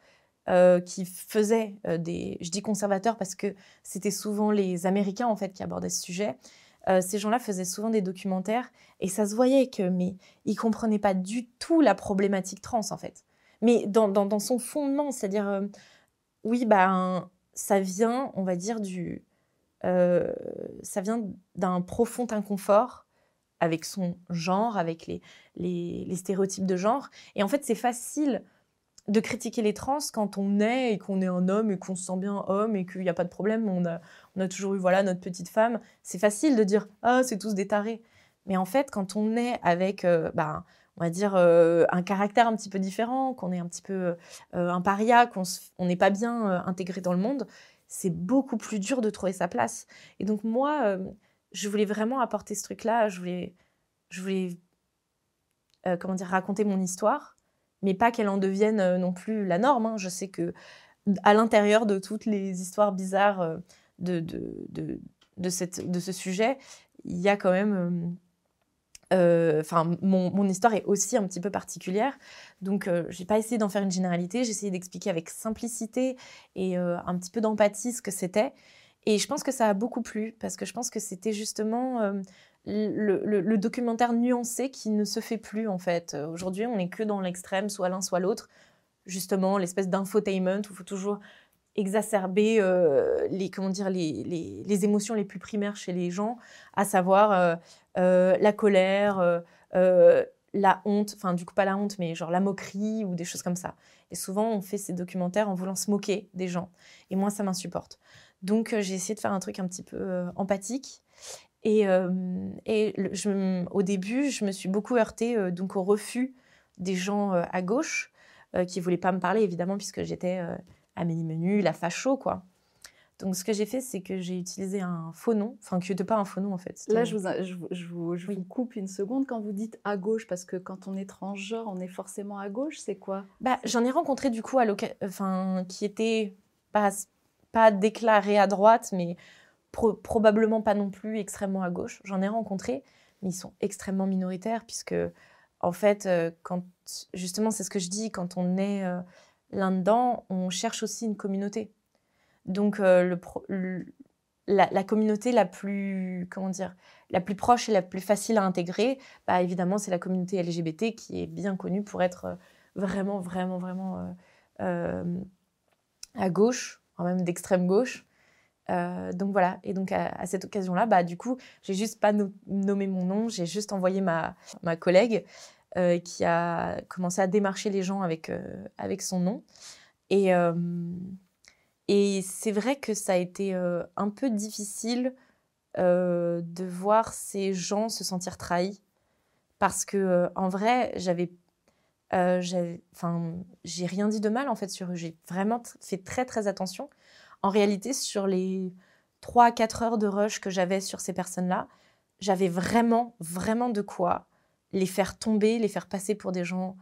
qui faisaient des, je dis conservateurs parce que c'était souvent les Américains en fait qui abordaient ce sujet, euh, ces gens-là faisaient souvent des documentaires et ça se voyait que mais ils comprenaient pas du tout la problématique trans en fait. Mais dans, dans, son fondement, c'est-à-dire euh, oui bah ça vient, on va dire du euh, ça vient d'un profond inconfort avec son genre, avec les, les, les stéréotypes de genre. Et en fait, c'est facile de critiquer les trans quand on est et qu'on est un homme et qu'on se sent bien homme et qu'il n'y a pas de problème, on a, toujours eu voilà notre petite femme. C'est facile de dire ah c'est tous des tarés. Mais en fait, quand on est avec, bah, on va dire euh, un caractère un petit peu différent, qu'on est un petit peu euh, un paria, qu'on n'est pas bien intégré dans le monde, c'est beaucoup plus dur de trouver sa place. Et donc moi, je voulais vraiment apporter ce truc-là. Je voulais, je voulais comment dire, raconter mon histoire, mais pas qu'elle en devienne euh, non plus la norme. Hein. Je sais que à l'intérieur de toutes les histoires bizarres de, de, de, de, de ce sujet, il y a quand même euh, enfin, mon, histoire est aussi un petit peu particulière. Donc, euh, j'ai pas essayé d'en faire une généralité. J'ai essayé d'expliquer avec simplicité et euh, un petit peu d'empathie ce que c'était. Et je pense que ça a beaucoup plu parce que je pense que c'était justement le, documentaire nuancé qui ne se fait plus en fait. Aujourd'hui, on n'est que dans l'extrême, soit l'un, soit l'autre. Justement, l'espèce d'infotainment où il faut toujours exacerber euh, les, comment dire, les, les, les, émotions les plus primaires chez les gens, à savoir euh, euh, la colère, la honte, enfin du coup pas la honte, mais genre la moquerie ou des choses comme ça. Et souvent on fait ces documentaires en voulant se moquer des gens. Et moi ça m'insupporte. Donc j'ai essayé de faire un truc un petit peu empathique. Et, et je, au début, je me suis beaucoup heurtée donc au refus des gens à gauche qui voulaient pas me parler évidemment puisque j'étais Amélie Menu, la facho, quoi. Donc, ce que j'ai fait, c'est que j'ai utilisé un faux nom, enfin, qui n'était pas un faux nom, en fait. Là, je vous, je, vous, coupe une seconde quand vous dites à gauche, parce que quand on est transgenre, on est forcément à gauche, c'est quoi? Bah, J'en ai rencontré, du coup, à enfin, qui était pas, pas déclaré à droite, mais probablement pas non plus extrêmement à gauche. J'en ai rencontré, mais ils sont extrêmement minoritaires, puisque, en fait, euh, quand, justement, c'est ce que je dis, quand on est... Euh, là-dedans, on cherche aussi une communauté. Donc, euh, la, communauté la plus, comment dire, la plus proche et la plus facile à intégrer, bah, évidemment, c'est la communauté LGBT qui est bien connue pour être vraiment, vraiment, vraiment à gauche, même d'extrême gauche. Donc voilà, et donc à, cette occasion-là, bah, du coup, j'ai juste pas nommé mon nom, j'ai juste envoyé ma, ma collègue euh, qui a commencé à démarcher les gens avec, euh, avec son nom. Et, euh, et c'est vrai que ça a été un peu difficile de voir ces gens se sentir trahis. Parce que, en vrai, j'avais enfin, j'ai rien dit de mal en fait sur eux. J'ai vraiment fait très très attention. En réalité, sur les 3-4 heures de rush que j'avais sur ces personnes-là, j'avais vraiment, vraiment de quoi les faire tomber, les faire passer pour des gens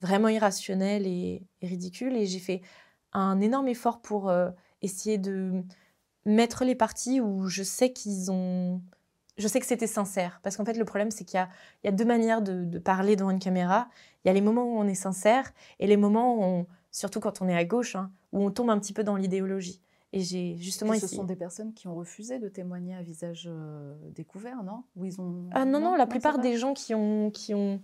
vraiment irrationnels et, ridicules. Et j'ai fait un énorme effort pour euh, essayer de mettre les parties où je sais qu'ils ont... Je sais que c'était sincère. Parce qu'en fait, le problème, c'est qu'il y, a, deux manières de, parler devant une caméra. Il y a les moments où on est sincère et les moments où, surtout quand on est à gauche, hein, où on tombe un petit peu dans l'idéologie. Et j'ai justement Ce sont des personnes qui ont refusé de témoigner à visage euh, découvert, non? Ou ils ont... Ah, non, non, la plupart des gens qui ont, qui ont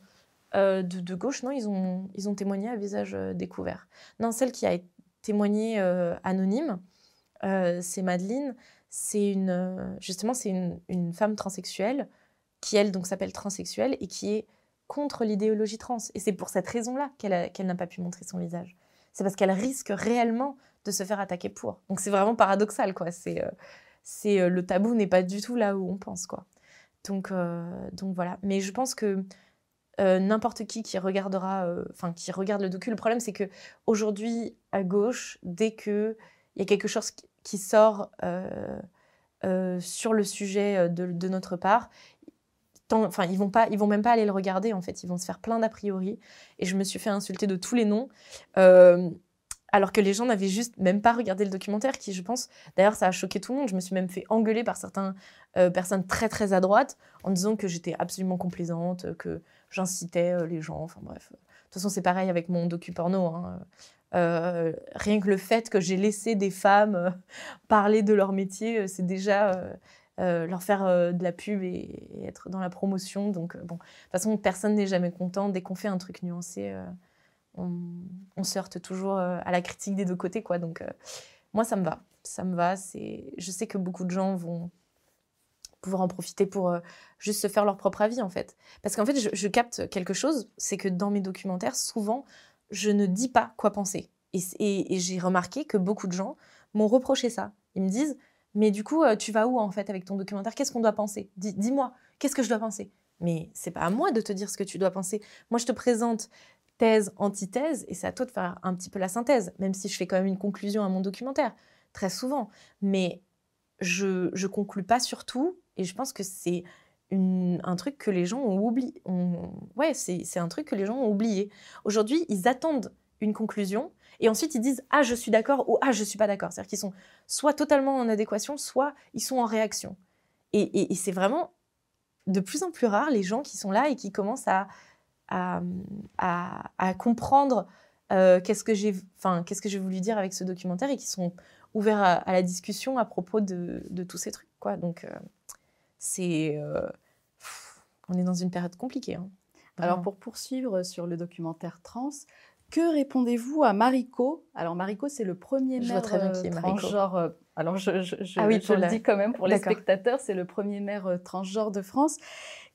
euh, de, gauche, non, ils ont, ils ont témoigné à visage euh, découvert. Non, celle qui a témoigné anonyme, c'est Madeleine. C'est une, justement, c'est une, une, femme transsexuelle qui, elle, donc s'appelle transsexuelle et qui est contre l'idéologie trans. Et c'est pour cette raison-là qu'elle qu'elle n'a pas pu montrer son visage. C'est parce qu'elle risque réellement de se faire attaquer pour. Donc c'est vraiment paradoxal, quoi. C'est, euh, euh, le tabou n'est pas du tout là où on pense, quoi. Donc, euh, donc voilà. Mais je pense que n'importe qui qui regardera, enfin qui regarde le docu, le problème c'est que aujourd'hui à gauche, dès que il y a quelque chose qui sort sur le sujet de, de notre part, enfin ils vont pas ils vont même pas aller le regarder en fait ils vont se faire plein d'a priori et je me suis fait insulter de tous les noms alors que les gens n'avaient juste même pas regardé le documentaire, qui, je pense, d'ailleurs, ça a choqué tout le monde. Je me suis même fait engueuler par certaines euh, personnes très, très à droite en disant que j'étais absolument complaisante, que j'incitais euh, les gens. Enfin, bref. De toute façon, c'est pareil avec mon docu-porno. Hein. Euh, rien que le fait que j'ai laissé des femmes <laughs> parler de leur métier, c'est déjà leur faire de la pub et, et, être dans la promotion. Donc, bon, de toute façon, personne n'est jamais content. Dès qu'on fait un truc nuancé, on, se heurte toujours euh, à la critique des deux côtés, quoi. Donc, euh, moi, ça me va. Ça me va. C'est, je sais que beaucoup de gens vont pouvoir en profiter pour euh, juste se faire leur propre avis, en fait. Parce qu'en fait, je, capte quelque chose, c'est que dans mes documentaires, souvent, je ne dis pas quoi penser. Et, j'ai remarqué que beaucoup de gens m'ont reproché ça. Ils me disent, mais du coup, tu vas où en fait avec ton documentaire? Qu'est-ce qu'on doit penser? Dis-moi, qu'est-ce que je dois penser? Mais c'est pas à moi de te dire ce que tu dois penser. Moi, je te présente thèse, antithèse, et c'est à toi de faire un petit peu la synthèse, même si je fais quand même une conclusion à mon documentaire. très souvent. Mais je ne conclus pas sur tout, et je pense que c'est un truc que les gens ont oublié. Ouais, c'est un truc que les gens ont oublié. Aujourd'hui, ils attendent une conclusion, et ensuite ils disent Ah, je suis d'accord ou Ah, je suis pas d'accord. C'est-à-dire qu'ils sont soit totalement en adéquation, soit ils sont en réaction. Et, c'est vraiment de plus en plus rare les gens qui sont là et qui commencent à, à, à, comprendre euh, qu'est-ce que j'ai enfin, qu'est-ce que j'ai voulu dire avec ce documentaire et qui sont ouverts à, la discussion à propos de, de, tous ces trucs. Quoi. Donc, euh, c'est. Euh, on est dans une période compliquée. Hein. Alors, pour poursuivre sur le documentaire trans, que répondez-vous à Mariko? Alors Mariko, c'est le premier maire euh, transgenre. Euh, alors je, ah le dis quand même pour les spectateurs, c'est le premier maire euh, transgenre de France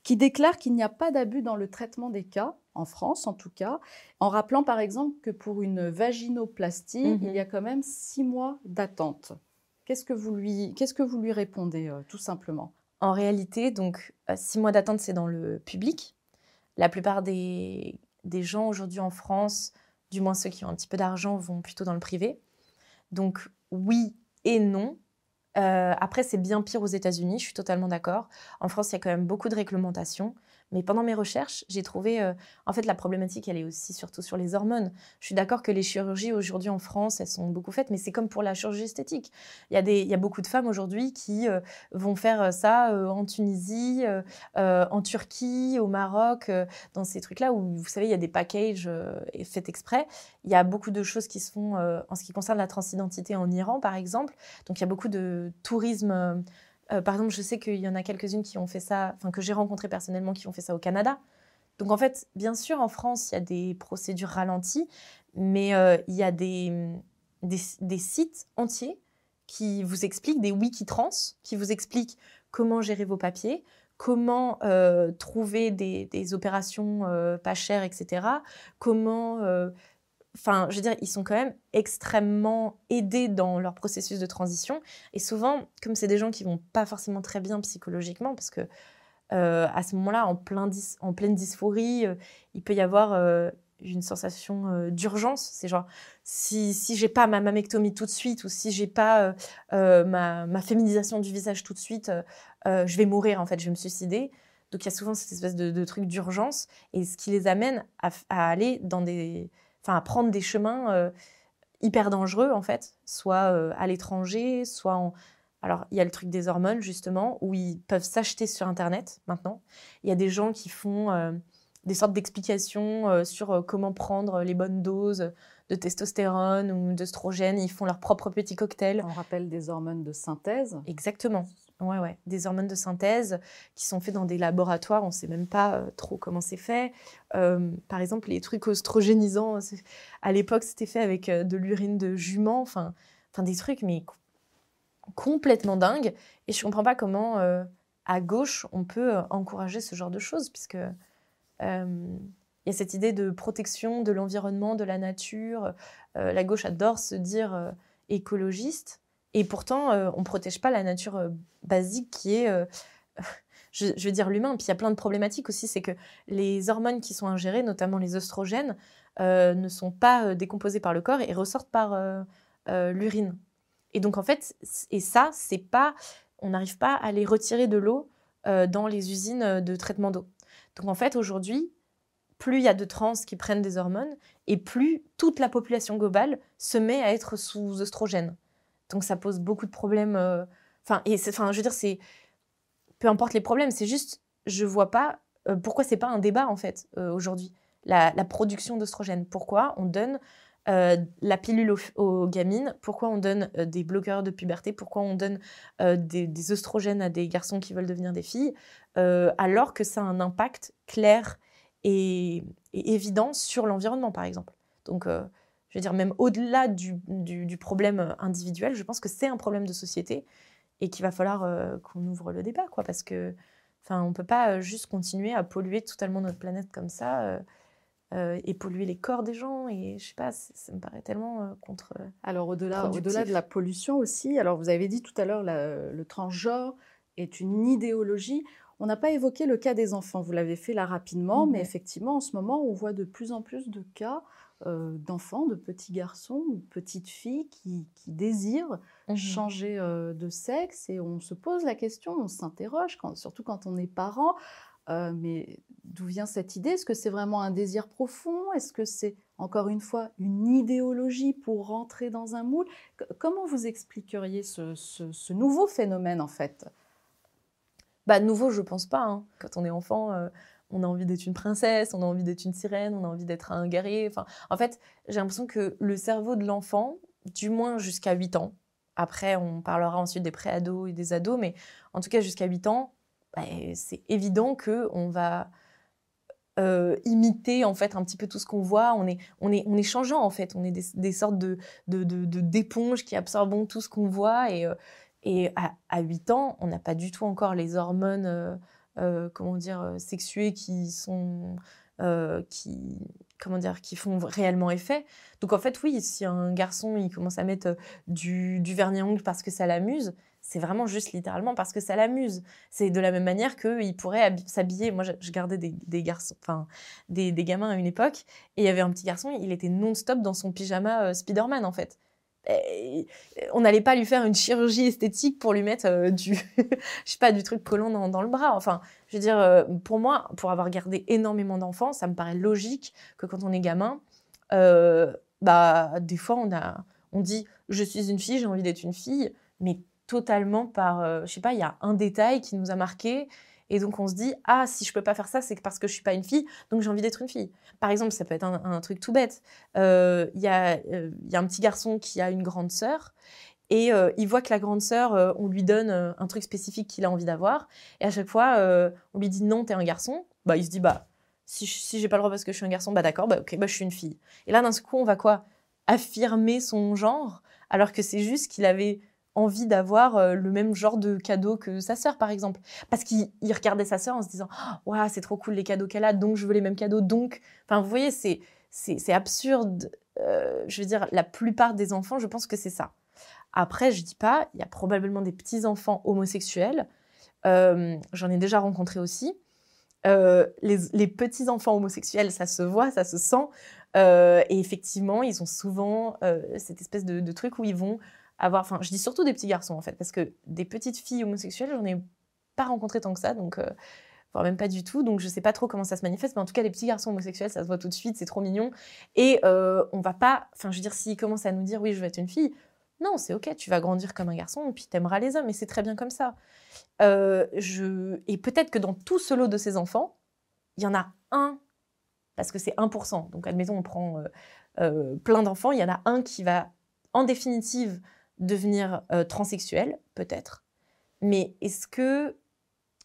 qui déclare qu'il n'y a pas d'abus dans le traitement des cas, en France en tout cas, en rappelant par exemple que pour une vaginoplastie, il y a mhm. quand même six mois d'attente. Qu'est-ce que vous lui, qu'est-ce que vous lui répondez tout simplement? En réalité, donc six mois d'attente, c'est dans le public. La plupart des, des gens aujourd'hui en France du moins ceux qui ont un petit peu d'argent vont plutôt dans le privé. Donc oui et non. Euh, après, c'est bien pire aux États-Unis, je suis totalement d'accord. En France, il y a quand même beaucoup de réglementations. Mais pendant mes recherches, j'ai trouvé, euh, en fait, la problématique, elle est aussi surtout sur les hormones. Je suis d'accord que les chirurgies aujourd'hui en France, elles sont beaucoup faites, mais c'est comme pour la chirurgie esthétique. Il y a, des, il y a beaucoup de femmes aujourd'hui qui euh, vont faire euh, ça en Tunisie, en Turquie, au Maroc, dans ces trucs-là où, vous savez, il y a des packages faits exprès. Il y a beaucoup de choses qui se font en ce qui concerne la transidentité en Iran, par exemple. Donc, il y a beaucoup de tourisme euh, par exemple, je sais qu'il y en a quelques-unes qui ont fait ça, enfin que j'ai rencontrées personnellement, qui ont fait ça au Canada. Donc en fait, bien sûr, en France, il y a des procédures ralenties, mais euh, il y a des, des, sites entiers qui vous expliquent, des wiki trans, qui vous expliquent comment gérer vos papiers, comment euh, trouver des, des opérations pas chères, etc. Comment enfin, je veux dire, ils sont quand même extrêmement aidés dans leur processus de transition. Et souvent, comme c'est des gens qui vont pas forcément très bien psychologiquement, parce que euh, à ce moment-là, en, plein en pleine dysphorie, euh, il peut y avoir euh, une sensation d'urgence. C'est genre, si, si j'ai pas ma mammectomie tout de suite, ou si j'ai pas ma, féminisation du visage tout de suite, je vais mourir, en fait, je vais me suicider. Donc il y a souvent cette espèce de, truc d'urgence, et ce qui les amène à aller dans des enfin à prendre des chemins euh, hyper dangereux en fait, soit euh, à l'étranger, soit en alors, il y a le truc des hormones, justement, où ils peuvent s'acheter sur Internet maintenant. Il y a des gens qui font euh, des sortes d'explications sur comment prendre les bonnes doses de testostérone ou d'œstrogène. Ils font leur propre petit cocktail. On rappelle des hormones de synthèse. Exactement. Ouais, ouais. Des hormones de synthèse qui sont faits dans des laboratoires, on ne sait même pas euh, trop comment c'est fait. Euh, par exemple, les trucs oestrogénisants, à l'époque, c'était fait avec euh, de l'urine de jument, enfin, enfin des trucs, mais complètement dingues. Et je ne comprends pas comment, à gauche, on peut encourager ce genre de choses, puisque il y a cette idée de protection de l'environnement, de la nature. la gauche adore se dire écologiste. Et pourtant, euh, on ne protège pas la nature euh, basique qui est, euh, <laughs> je, veux dire, l'humain. Puis il y a plein de problématiques aussi, c'est que les hormones qui sont ingérées, notamment les oestrogènes, ne sont pas décomposées par le corps et ressortent par l'urine. Et donc en fait, et ça, c'est pas, on n'arrive pas à les retirer de l'eau dans les usines de traitement d'eau. Donc en fait, aujourd'hui, plus il y a de trans qui prennent des hormones, et plus toute la population globale se met à être sous oestrogènes. Donc ça pose beaucoup de problèmes. Euh, enfin, je veux c'est peu importe les problèmes, c'est juste, je vois pas euh, pourquoi c'est pas un débat en fait euh, aujourd'hui. La, production d'oestrogènes. Pourquoi on donne la pilule aux, gamines Pourquoi on donne des bloqueurs de puberté Pourquoi on donne des, des, oestrogènes à des garçons qui veulent devenir des filles Alors que ça a un impact clair et, et évident sur l'environnement, par exemple. Donc je veux dire, même au-delà du, du, problème euh, individuel, je pense que c'est un problème de société et qu'il va falloir euh, qu'on ouvre le débat, quoi, parce que, enfin, on peut pas euh, juste continuer à polluer totalement notre planète comme ça. et polluer les corps des gens et je sais pas ça me paraît tellement contre alors au-delà au-delà de la pollution aussi alors vous avez dit tout à l'heure le transgenre est une idéologie. On n'a pas évoqué le cas des enfants. Vous l'avez fait là rapidement mais effectivement en ce moment on voit de plus en plus de cas d'enfants, de petits garçons ou petites filles qui, désirent mmh changer de sexe et on se pose la question, on s'interroge, surtout quand on est parent, mais d'où vient cette idée? Est-ce que c'est vraiment un désir profond? Est-ce que c'est encore une fois une idéologie pour rentrer dans un moule? Comment vous expliqueriez ce, nouveau phénomène en fait? Bah, Nouveau, je pense pas. Hein. Quand on est enfant, euh, on a envie d'être une princesse, on a envie d'être une sirène, on a envie d'être un guerrier. Enfin, en fait, j'ai l'impression que le cerveau de l'enfant, du moins jusqu'à 8 ans, après on parlera ensuite des pré-ados et des ados, mais en tout cas jusqu'à 8 ans, bah, c'est évident qu'on va euh, imiter en fait un petit peu tout ce qu'on voit. On est, on est, on est changeant en fait. On est des, sortes de, de, d'éponges qui absorbent tout ce qu'on voit. Et, euh, et à, à, 8 ans, on n'a pas du tout encore les hormones, euh, comment dire, sexuées qui sont, qui, comment dire, qui font réellement effet. Donc en fait, oui, si un garçon il commence à mettre du, du vernis à ongles parce que ça l'amuse, c'est vraiment juste littéralement parce que ça l'amuse. C'est de la même manière qu'il pourrait s'habiller. Moi, je gardais des, garçons, enfin, des, gamins à une époque, et il y avait un petit garçon, il était non-stop dans son pyjama euh, Spider-Man, en fait. On n'allait pas lui faire une chirurgie esthétique pour lui mettre euh, du, <laughs> je sais pas, du truc collant dans, le bras. Enfin, je veux dire, euh, pour moi, pour avoir gardé énormément d'enfants, ça me paraît logique que quand on est gamin, bah, des fois, on a, on dit, je suis une fille, j'ai envie d'être une fille, mais totalement par, euh, je sais pas, il y a un détail qui nous a marqué. Et donc on se dit, ah, si je peux pas faire ça, c'est parce que je suis pas une fille, donc j'ai envie d'être une fille. Par exemple, ça peut être un, truc tout bête. Euh, il y, euh, y, a un petit garçon qui a une grande sœur. Et il voit que la grande sœur, on lui donne un truc spécifique qu'il a envie d'avoir. Et à chaque fois, on lui dit non, t'es un garçon. Bah, il se dit, bah, si, si j'ai pas le droit parce que je suis un garçon, bah d'accord, bah ok, bah je suis une fille. Et là, d'un coup, on va quoi? Affirmer son genre, alors que c'est juste qu'il avait envie d'avoir euh, le même genre de cadeau que sa sœur, par exemple. Parce qu'il regardait sa sœur en se disant Waouh, c'est trop cool les cadeaux qu'elle a, donc je veux les mêmes cadeaux. Donc, enfin, vous voyez, c'est, absurde. Euh, je veux dire, la plupart des enfants, je pense que c'est ça. Après, je dis pas, il y a probablement des petits-enfants homosexuels. Euh, j'en ai déjà rencontré aussi. les, les petits-enfants homosexuels, ça se voit, ça se sent. et effectivement, ils ont souvent cette espèce de, de, truc où ils vont avoir, enfin, je dis surtout des petits garçons en fait, parce que des petites filles homosexuelles, j'en ai pas rencontré tant que ça, donc, euh, voire même pas du tout, donc je sais pas trop comment ça se manifeste, mais en tout cas, les petits garçons homosexuels, ça se voit tout de suite, c'est trop mignon, et euh, on va pas, enfin, je veux dire, s'ils commencent à nous dire, oui, je veux être une fille, non, c'est ok, tu vas grandir comme un garçon, et puis t'aimeras les hommes, et c'est très bien comme ça. Euh. Et peut-être que dans tout ce lot de ces enfants, il y en a un, parce que c'est 1%, donc admettons, on prend plein d'enfants, il y en a un qui va, en définitive, devenir euh, transsexuel, peut-être. Mais est-ce que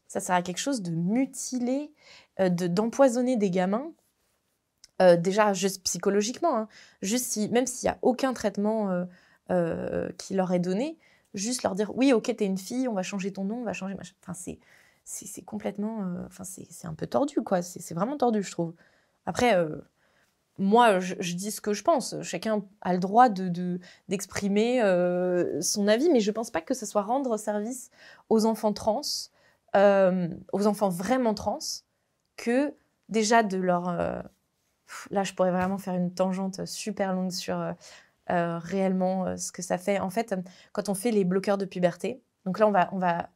ça sert à quelque chose de mutiler, euh, de, d'empoisonner des gamins? Euh, Déjà, juste psychologiquement, hein. juste si, même s'il n'y a aucun traitement qui leur est donné, juste leur dire oui, ok, t'es une fille, on va changer ton nom, on va changer Enfin, c'est, c'est, complètement. Enfin, c'est, un peu tordu, quoi. C'est vraiment tordu, je trouve. Après, moi, je, dis ce que je pense. Chacun a le droit de, d'exprimer euh, son avis, mais je ne pense pas que ce soit rendre service aux enfants trans, euh, aux enfants vraiment trans, que déjà de leur... Euh, là, je pourrais vraiment faire une tangente super longue sur réellement ce que ça fait. En fait, quand on fait les bloqueurs de puberté, donc là, on va, on va,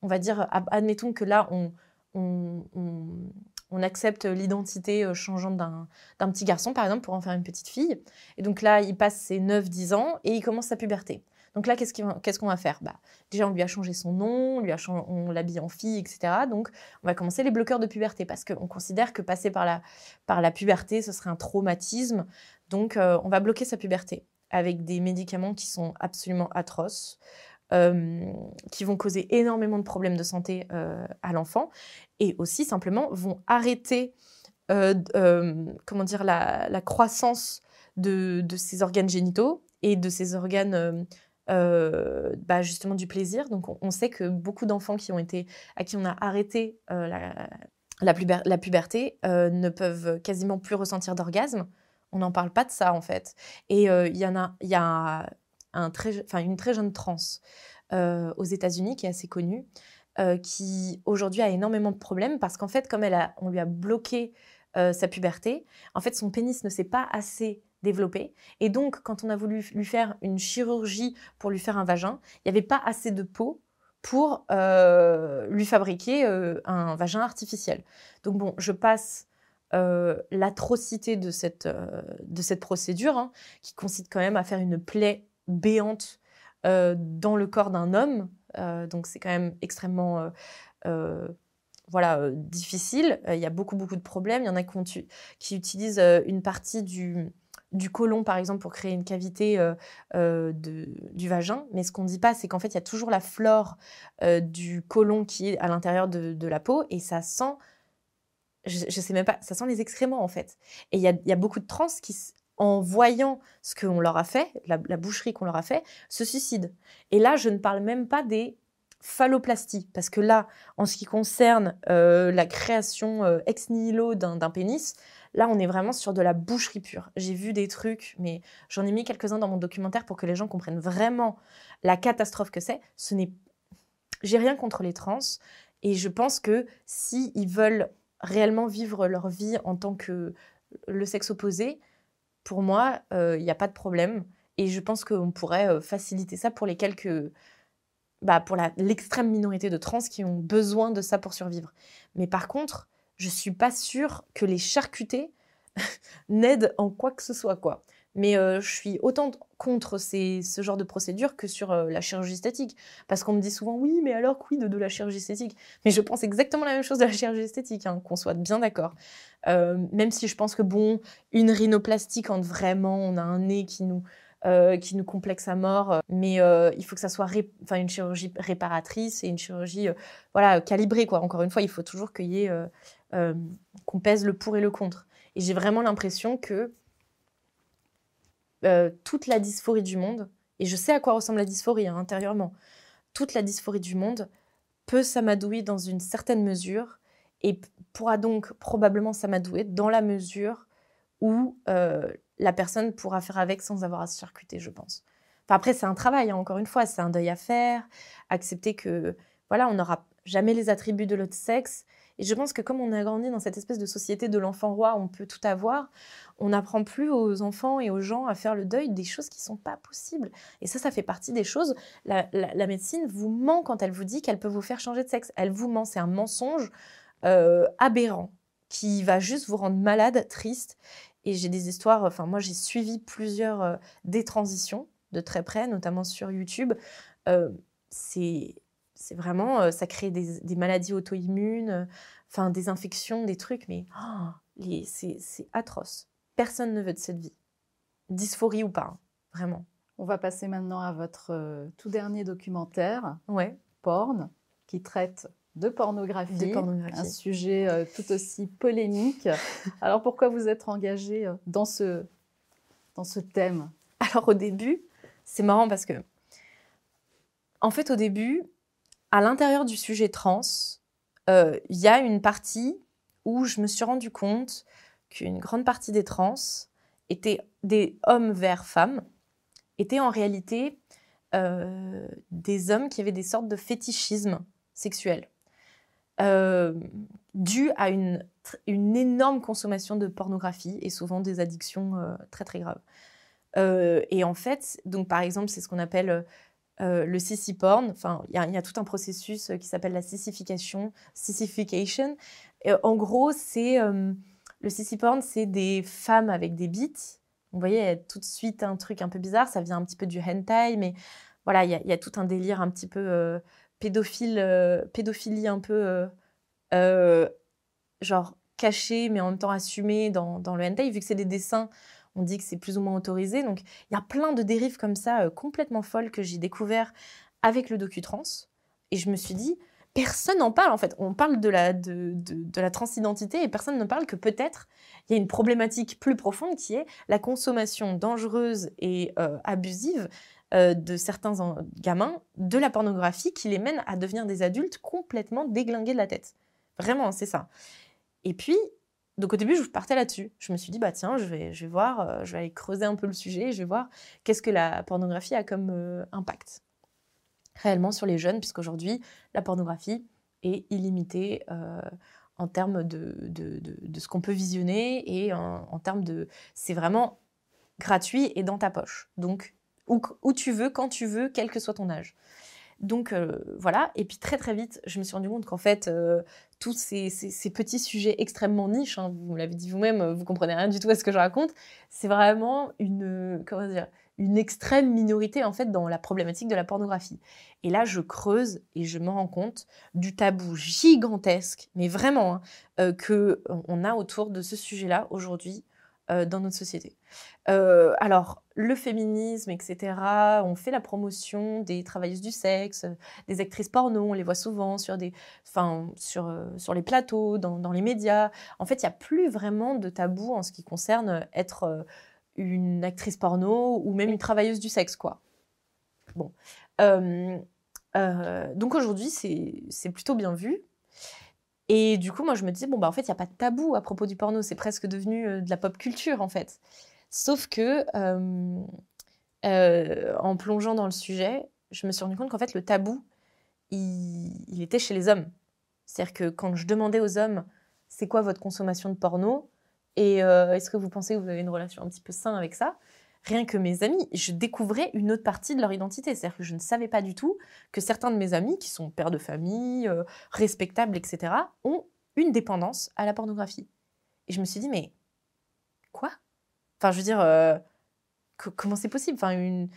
on va dire, admettons que là, on on accepte l'identité euh, changeante d'un petit garçon, par exemple, pour en faire une petite fille. Et donc là, il passe ses 9-10 ans et il commence sa puberté. Donc là, qu'est-ce qu'on va faire? Bah, Déjà, on lui a changé son nom, on, on l'habille en fille, etc. Donc, on va commencer les bloqueurs de puberté parce qu'on considère que passer par la, par la puberté, ce serait un traumatisme. Donc, euh, on va bloquer sa puberté avec des médicaments qui sont absolument atroces. Euh, qui vont causer énormément de problèmes de santé à l'enfant et aussi simplement vont arrêter euh, euh, comment dire, la, croissance de, de, ces organes génitaux et de ces organes euh, bah, justement du plaisir. Donc on, sait que beaucoup d'enfants qui ont été à qui on a arrêté la, puberté ne peuvent quasiment plus ressentir d'orgasme. On n'en parle pas de ça en fait. Et il y en a, il y a une très jeune trans aux États-Unis qui est assez connue, euh, qui aujourd'hui a énormément de problèmes parce qu'en fait, comme elle on lui a bloqué sa puberté, en fait, son pénis ne s'est pas assez développé. Et donc, quand on a voulu lui faire une chirurgie pour lui faire un vagin, il n'y avait pas assez de peau pour lui fabriquer un vagin artificiel. Donc bon, je passe l'atrocité de cette, de cette procédure, hein, qui consiste quand même à faire une plaie béante dans le corps d'un homme. donc c'est quand même extrêmement voilà, difficile. Il y a beaucoup, beaucoup de problèmes. Il y en a qui, utilisent une partie du, du côlon, par exemple, pour créer une cavité du vagin. Mais ce qu'on ne dit pas, c'est qu'en fait, il y a toujours la flore du côlon qui est à l'intérieur de, la peau et ça sent, je, sais même pas, ça sent les excréments, en fait. Et il y a, beaucoup de trans qui, en voyant ce qu'on leur a fait, la, boucherie qu'on leur a fait, se suicident. Et là, je ne parle même pas des phalloplastie, parce que là, en ce qui concerne euh, la création euh, ex nihilo d'un pénis, là, on est vraiment sur de la boucherie pure. J'ai vu des trucs, mais j'en ai mis quelques-uns dans mon documentaire pour que les gens comprennent vraiment la catastrophe que c'est. Ce n'est, rien contre les trans, et je pense que si ils veulent réellement vivre leur vie en tant que le sexe opposé, pour moi, euh, il n'y a pas de problème. Et je pense qu'on pourrait faciliter ça pour les quelques bah, pour l'extrême minorité de trans qui ont besoin de ça pour survivre. Mais par contre, je suis pas sûre que les charcutés <laughs> n'aident en quoi que ce soit, quoi. Mais euh, je suis autant contre ce genre de procédure que sur euh, la chirurgie esthétique. Parce qu'on me dit souvent, oui, mais alors, quid de, la chirurgie esthétique? Mais je pense exactement la même chose de la chirurgie esthétique, hein, qu'on soit bien d'accord. Euh, même si je pense que, bon, une rhinoplastie, quand vraiment on a un nez qui nous qui nous complexe à mort. Mais il faut que ça soit une chirurgie réparatrice et une chirurgie voilà, calibrée. Quoi. Encore une fois, il faut toujours qu'on pèse le pour et le contre. Et j'ai vraiment l'impression que toute la dysphorie du monde, et je sais à quoi ressemble la dysphorie hein, intérieurement, toute la dysphorie du monde peut s'amadouer dans une certaine mesure et pourra donc probablement s'amadouer dans la mesure où la personne pourra faire avec sans avoir à se charcuter, je pense. Enfin, après, c'est un travail, hein, encore une fois, c'est un deuil à faire, accepter que, voilà, on n'aura jamais les attributs de l'autre sexe. Et je pense que comme on a grandi dans cette espèce de société de l'enfant roi, on peut tout avoir, on n'apprend plus aux enfants et aux gens à faire le deuil des choses qui ne sont pas possibles. Et ça, ça fait partie des choses. La, médecine vous ment quand elle vous dit qu'elle peut vous faire changer de sexe. Elle vous ment, c'est un mensonge euh, aberrant qui va juste vous rendre malade, triste. Et j'ai des histoires, enfin moi j'ai suivi plusieurs euh, des transitions de très près, notamment sur YouTube. Euh, c'est vraiment, euh, ça crée des, des maladies auto-immunes, enfin des infections, des trucs, mais oh, c'est atroce. Personne ne veut de cette vie. Dysphorie ou pas, hein, vraiment. On va passer maintenant à votre tout dernier documentaire, ouais. Porn, qui traite de pornographie, un sujet euh, tout aussi polémique. <laughs> Alors pourquoi vous êtes engagé euh, dans ce, dans ce thème? Alors au début, c'est marrant parce que, en fait au début, à l'intérieur du sujet trans, euh, il y a une partie où je me suis rendu compte qu'une grande partie des trans étaient des hommes vers femmes, étaient en réalité des hommes qui avaient des sortes de fétichisme sexuel. Euh, dû à une, énorme consommation de pornographie et souvent des addictions euh, très très graves. Euh, et en fait, donc par exemple, c'est ce qu'on appelle le sissy porn. Enfin, il y, a tout un processus qui s'appelle la sissification, sissification. Et en gros, c'est le sissy porn, c'est des femmes avec des bites. Vous voyez, tout de suite un truc un peu bizarre. Ça vient un petit peu du hentai, mais voilà, il y, a tout un délire un petit peu pédophile, euh, pédophilie un peu euh, euh, genre cachée mais en même temps assumée dans, dans le hentai vu que c'est des dessins on dit que c'est plus ou moins autorisé donc il y a plein de dérives comme ça complètement folles que j'ai découvert avec le docu-trans et je me suis dit personne n'en parle en fait on parle de la, de, de, la transidentité et personne ne parle que peut-être il y a une problématique plus profonde qui est la consommation dangereuse et abusive euh, de certains gamins de la pornographie qui les mène à devenir des adultes complètement déglingués de la tête. Vraiment, c'est ça. Et puis, donc au début, je partais là-dessus. Je me suis dit, bah tiens, je vais, voir, euh, aller creuser un peu le sujet, je vais voir qu'est-ce que la pornographie a comme euh, impact réellement sur les jeunes, puisqu'aujourd'hui, la pornographie est illimitée en termes de, ce qu'on peut visionner et en, termes de... C'est vraiment gratuit et dans ta poche. Donc, où, tu veux, quand tu veux, quel que soit ton âge. Donc euh, voilà, et puis très très vite, je me suis rendu compte qu'en fait, euh, tous ces, petits sujets extrêmement niches, hein, vous l'avez dit vous-même, vous comprenez rien du tout à ce que je raconte, c'est vraiment une, comment dire, une extrême minorité en fait dans la problématique de la pornographie. Et là, je creuse et je me rends compte du tabou gigantesque, mais vraiment, hein, euh, que on a autour de ce sujet-là aujourd'hui euh, dans notre société. Euh, alors, le féminisme, etc., on fait la promotion des travailleuses du sexe, des actrices porno, on les voit souvent sur, des, sur, euh, sur les plateaux, dans, dans, les médias. En fait, il n'y a plus vraiment de tabou en ce qui concerne être une actrice porno ou même une travailleuse du sexe, quoi. Bon. donc aujourd'hui, c'est plutôt bien vu. Et du coup, moi, je me disais, bon, bah, en fait, il n'y a pas de tabou à propos du porno. C'est presque devenu euh, de la pop culture, en fait. Sauf que, euh, euh, en plongeant dans le sujet, je me suis rendu compte qu'en fait, le tabou, il, était chez les hommes. C'est-à-dire que quand je demandais aux hommes, c'est quoi votre consommation de porno Et est-ce que vous pensez que vous avez une relation un petit peu saine avec ça rien que mes amis, je découvrais une autre partie de leur identité. C'est-à-dire que je ne savais pas du tout que certains de mes amis, qui sont pères de famille, euh, respectables, etc., ont une dépendance à la pornographie. Et je me suis dit, mais quoi? Enfin, je veux dire, euh, comment c'est possible? Enfin, une,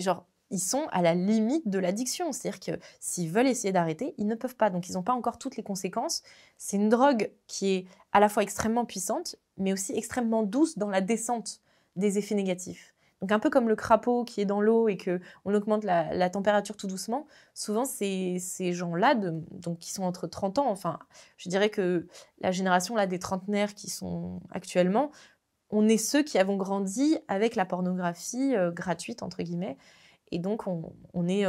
genre, ils sont à la limite de l'addiction. C'est-à-dire que s'ils veulent essayer d'arrêter, ils ne peuvent pas. Donc, ils n'ont pas encore toutes les conséquences. C'est une drogue qui est à la fois extrêmement puissante, mais aussi extrêmement douce dans la descente des effets négatifs. Donc un peu comme le crapaud qui est dans l'eau et que on augmente la, température tout doucement, souvent ces, ces gens-là, donc qui sont entre 30 ans, enfin je dirais que la génération là des trentenaires qui sont actuellement, on est ceux qui avons grandi avec la pornographie euh, gratuite entre guillemets. Et donc, on, est,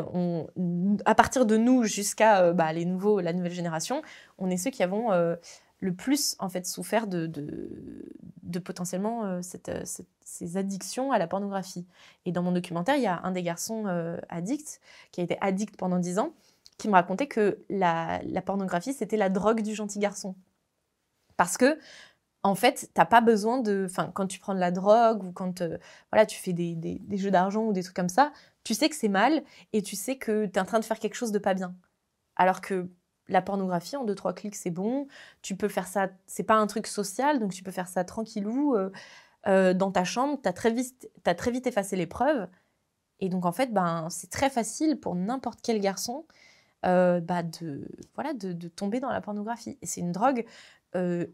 à partir de nous jusqu'à euh, bah, les nouveaux, la nouvelle génération, on est ceux qui avons euh, le plus en fait souffert de, de, potentiellement euh, ces addictions à la pornographie. Et dans mon documentaire, il y a un des garçons addicts qui a été addict pendant 10 ans, qui me racontait que la, pornographie, c'était la drogue du gentil garçon. Parce que, en fait, t'as pas besoin de... Enfin, quand tu prends de la drogue ou quand voilà, tu fais des, des jeux d'argent ou des trucs comme ça, tu sais que c'est mal et tu sais que tu es en train de faire quelque chose de pas bien. Alors que la pornographie, en deux, trois clics, c'est bon. Tu peux faire ça, c'est pas un truc social, donc tu peux faire ça tranquillou euh, euh, dans ta chambre. Tu as, très vite, très vite effacé les preuves. Et donc, en fait, ben, c'est très facile pour n'importe quel garçon euh, bah, de, voilà, de, tomber dans la pornographie. Et c'est une drogue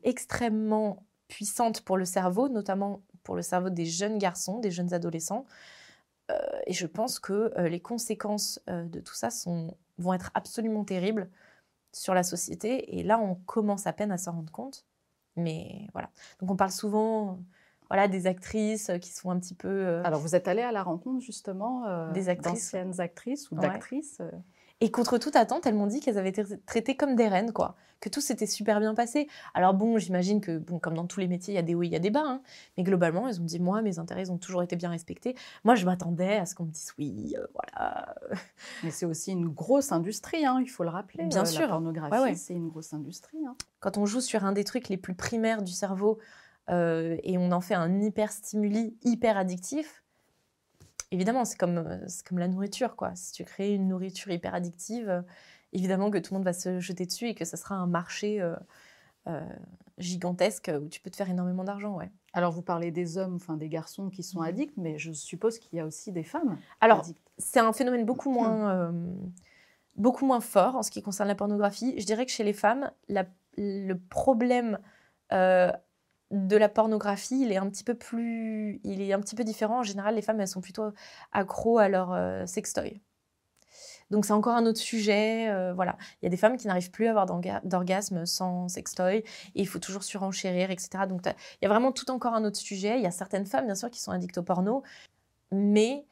extrêmement puissante pour le cerveau, notamment pour le cerveau des jeunes garçons, des jeunes adolescents. et je pense que les conséquences de tout ça sont, vont être absolument terribles sur la société. Et là, on commence à peine à s'en rendre compte. Mais voilà. Donc on parle souvent voilà, des actrices qui sont un petit peu... Euh, Alors vous êtes allé à la rencontre justement euh, des actrices, d'anciennes actrices ou d'actrices euh, et contre toute attente, elles m'ont dit qu'elles avaient été traitées comme des reines, quoi. Que tout s'était super bien passé. Alors bon, j'imagine que, bon, comme dans tous les métiers, il y a des hauts, il y a des bas. Hein. Mais globalement, elles ont dit, moi, mes intérêts ont toujours été bien respectés. Moi, je m'attendais à ce qu'on me dise, oui, euh, voilà. <laughs> Mais c'est aussi une grosse industrie, hein, il faut le rappeler. Bien euh, sûr. La pornographie, c'est une grosse industrie. Hein. Quand on joue sur un des trucs les plus primaires du cerveau euh, et on en fait un hyper stimuli, hyper addictif, évidemment, c'est comme, euh, comme la nourriture, quoi. Si tu crées une nourriture hyper addictive, euh, évidemment que tout le monde va se jeter dessus et que ça sera un marché euh, gigantesque où tu peux te faire énormément d'argent, ouais. Alors, vous parlez des hommes, enfin des garçons qui sont mhm. addicts, mais je suppose qu'il y a aussi des femmes Alors, c'est un phénomène beaucoup moins, <clears throat> beaucoup moins fort en ce qui concerne la pornographie. Je dirais que chez les femmes, le problème de la pornographie, il est un petit peu plus, il est un petit peu différent. En général, les femmes, elles sont plutôt accros à leur euh, sextoy. Donc c'est encore un autre sujet. Euh, voilà, il y a des femmes qui n'arrivent plus à avoir d'orgasme sans sextoy et il faut toujours surenchérir, etc. Donc il y a vraiment tout encore un autre sujet. Il y a certaines femmes, bien sûr, qui sont addictes au porno, mais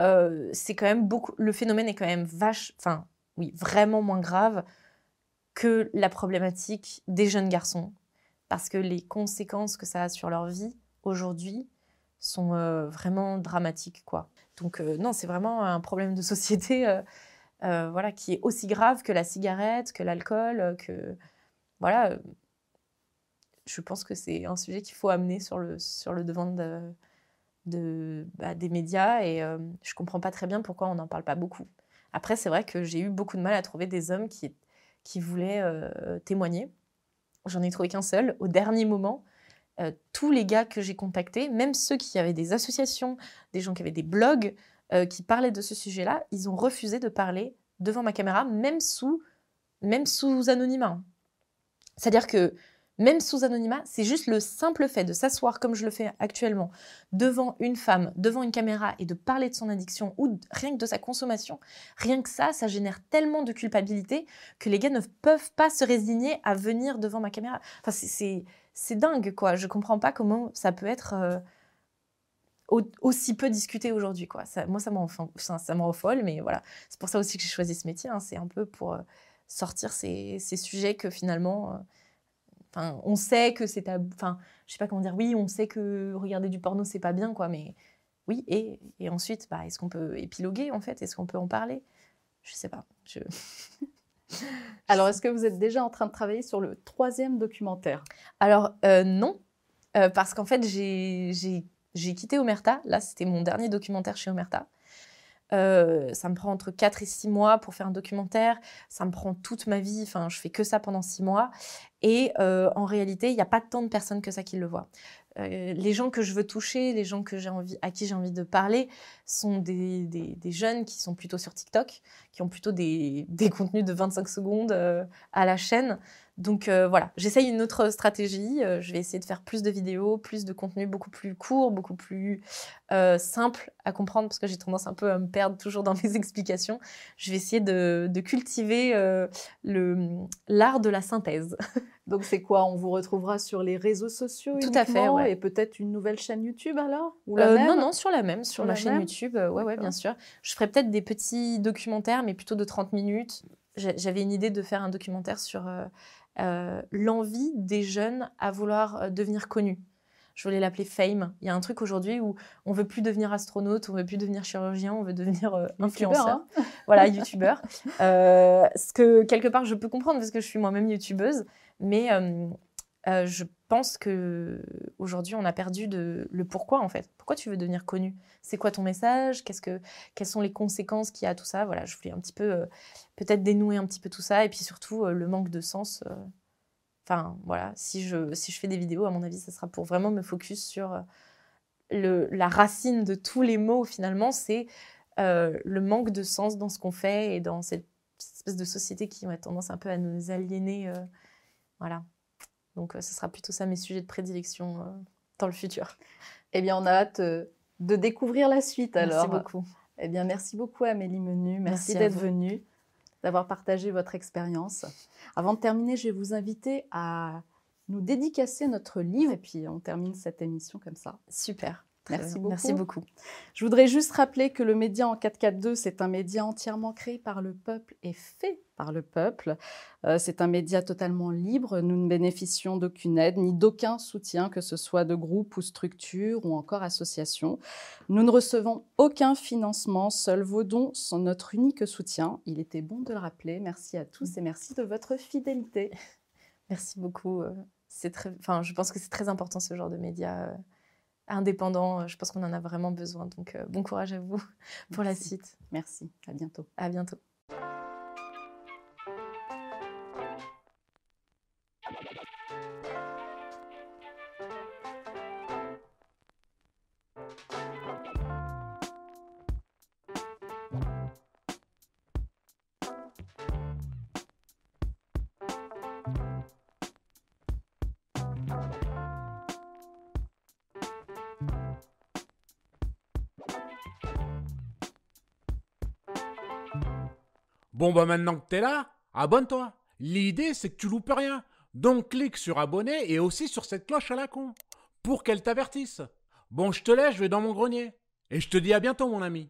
euh, c'est quand même beaucoup. Le phénomène est quand même vache, enfin oui, vraiment moins grave que la problématique des jeunes garçons parce que les conséquences que ça a sur leur vie aujourd'hui sont euh, vraiment dramatiques. Quoi. Donc euh, non, c'est vraiment un problème de société euh, voilà, qui est aussi grave que la cigarette, que l'alcool, que... Voilà, je pense que c'est un sujet qu'il faut amener sur le, sur le devant de, bah, des médias et je je comprends pas très bien pourquoi on n'en parle pas beaucoup. Après, c'est vrai que j'ai eu beaucoup de mal à trouver des hommes qui, qui voulaient témoigner. J'en ai trouvé qu'un seul. Au dernier moment, tous les gars que j'ai contactés, même ceux qui avaient des associations, des gens qui avaient des blogs, qui parlaient de ce sujet-là, ils ont refusé de parler devant ma caméra, même sous, même sous anonymat. C'est-à-dire que même sous anonymat, c'est juste le simple fait de s'asseoir comme je le fais actuellement devant une femme, devant une caméra et de parler de son addiction ou rien que de sa consommation, rien que ça, ça génère tellement de culpabilité que les gars ne peuvent pas se résigner à venir devant ma caméra. Enfin, c'est dingue, quoi. Je comprends pas comment ça peut être euh, aussi peu discuté aujourd'hui, quoi. Moi, ça m'en ça, folle, mais voilà. C'est pour ça aussi que j'ai choisi ce métier. Hein. C'est un peu pour euh, sortir ces, ces, sujets que finalement... Euh, Enfin, on sait que c'est enfin, je sais pas comment dire. Oui, on sait que regarder du porno c'est pas bien, quoi. Mais oui, et, et ensuite, bah, est-ce qu'on peut épiloguer en fait? Est-ce qu'on peut en parler? Je sais pas. <laughs> Alors, est-ce que vous êtes déjà en train de travailler sur le troisième documentaire? Alors euh, non, euh, parce qu'en fait j'ai quitté Omerta. Là, c'était mon dernier documentaire chez Omerta. Euh, ça me prend entre 4 et 6 mois pour faire un documentaire. Ça me prend toute ma vie. Enfin, je fais que ça pendant 6 mois. Et euh, en réalité, il n'y a pas tant de personnes que ça qui le voient. Euh, les gens que je veux toucher, les gens que envie, à qui j'ai envie de parler, sont des, jeunes qui sont plutôt sur TikTok, qui ont plutôt des, des contenus de 25 secondes à la chaîne. Donc euh, voilà, j'essaye une autre stratégie. Euh, je vais essayer de faire plus de vidéos, plus de contenu beaucoup plus court, beaucoup plus euh, simple à comprendre, parce que j'ai tendance un peu à me perdre toujours dans <laughs> mes explications. Je vais essayer de, cultiver l'art de la synthèse. <laughs> Donc c'est quoi? On vous retrouvera sur les réseaux sociaux Tout à fait, Et peut-être une nouvelle chaîne YouTube alors? Ou la même? Non, non, sur la même, sur, la chaîne YouTube. ouais, ouais, bien sûr. Je ferai peut-être des petits documentaires, mais plutôt de 30 minutes. J'avais une idée de faire un documentaire sur euh, l'envie des jeunes à vouloir euh, devenir connus. Je voulais l'appeler fame. Il y a un truc aujourd'hui où on veut plus devenir astronaute, on veut plus devenir chirurgien, on veut devenir euh, influenceur. Hein. <laughs> voilà, youtubeur. ce que quelque part je peux comprendre parce que je suis moi-même youtubeuse, mais je pense que aujourd'hui on a perdu le pourquoi en fait? Pourquoi tu veux devenir connu? C'est quoi ton message? Quelles sont les conséquences qu'il y a à tout ça? Voilà, je voulais un petit peu euh, peut-être dénouer un petit peu tout ça et puis surtout euh, le manque de sens. Euh. Enfin voilà, si je je fais des vidéos, à mon avis, ça sera pour vraiment me focus sur la racine de tous les mots finalement, c'est le manque de sens dans ce qu'on fait et dans cette espèce de société qui a tendance un peu à nous aliéner. voilà. Donc, euh, ce sera plutôt ça mes sujets de prédilection euh, dans le futur. <laughs> Eh bien, on a hâte euh, de découvrir la suite alors. Merci beaucoup. Eh bien, merci beaucoup Amélie Menu. Merci, d'être venue, d'avoir partagé votre expérience. Avant de terminer, je vais vous inviter à nous dédicacer notre livre et puis on termine cette émission comme ça. Super. Merci beaucoup. Merci beaucoup. Je voudrais juste rappeler que le média en 442, c'est un média entièrement créé par le peuple et fait par le peuple. Euh, c'est un média totalement libre. Nous ne bénéficions d'aucune aide ni d'aucun soutien, que ce soit de groupe ou structure ou encore association. Nous ne recevons aucun financement. Seuls vos dons sont notre unique soutien. Il était bon de le rappeler. Merci à tous et merci de votre fidélité. <laughs> Merci beaucoup. Euh, c'est très, enfin, je pense que c'est très important ce genre de média euh, indépendant. Je pense qu'on en a vraiment besoin. Donc, bon courage à vous <laughs> pour la suite. Merci. À bientôt. À bientôt. Bon bah maintenant que t'es là, abonne-toi. L'idée c'est que tu loupes rien. Donc clique sur abonner et aussi sur cette cloche à la con pour qu'elle t'avertisse. Bon, je te laisse, je vais dans mon grenier. Et je te dis à bientôt mon ami.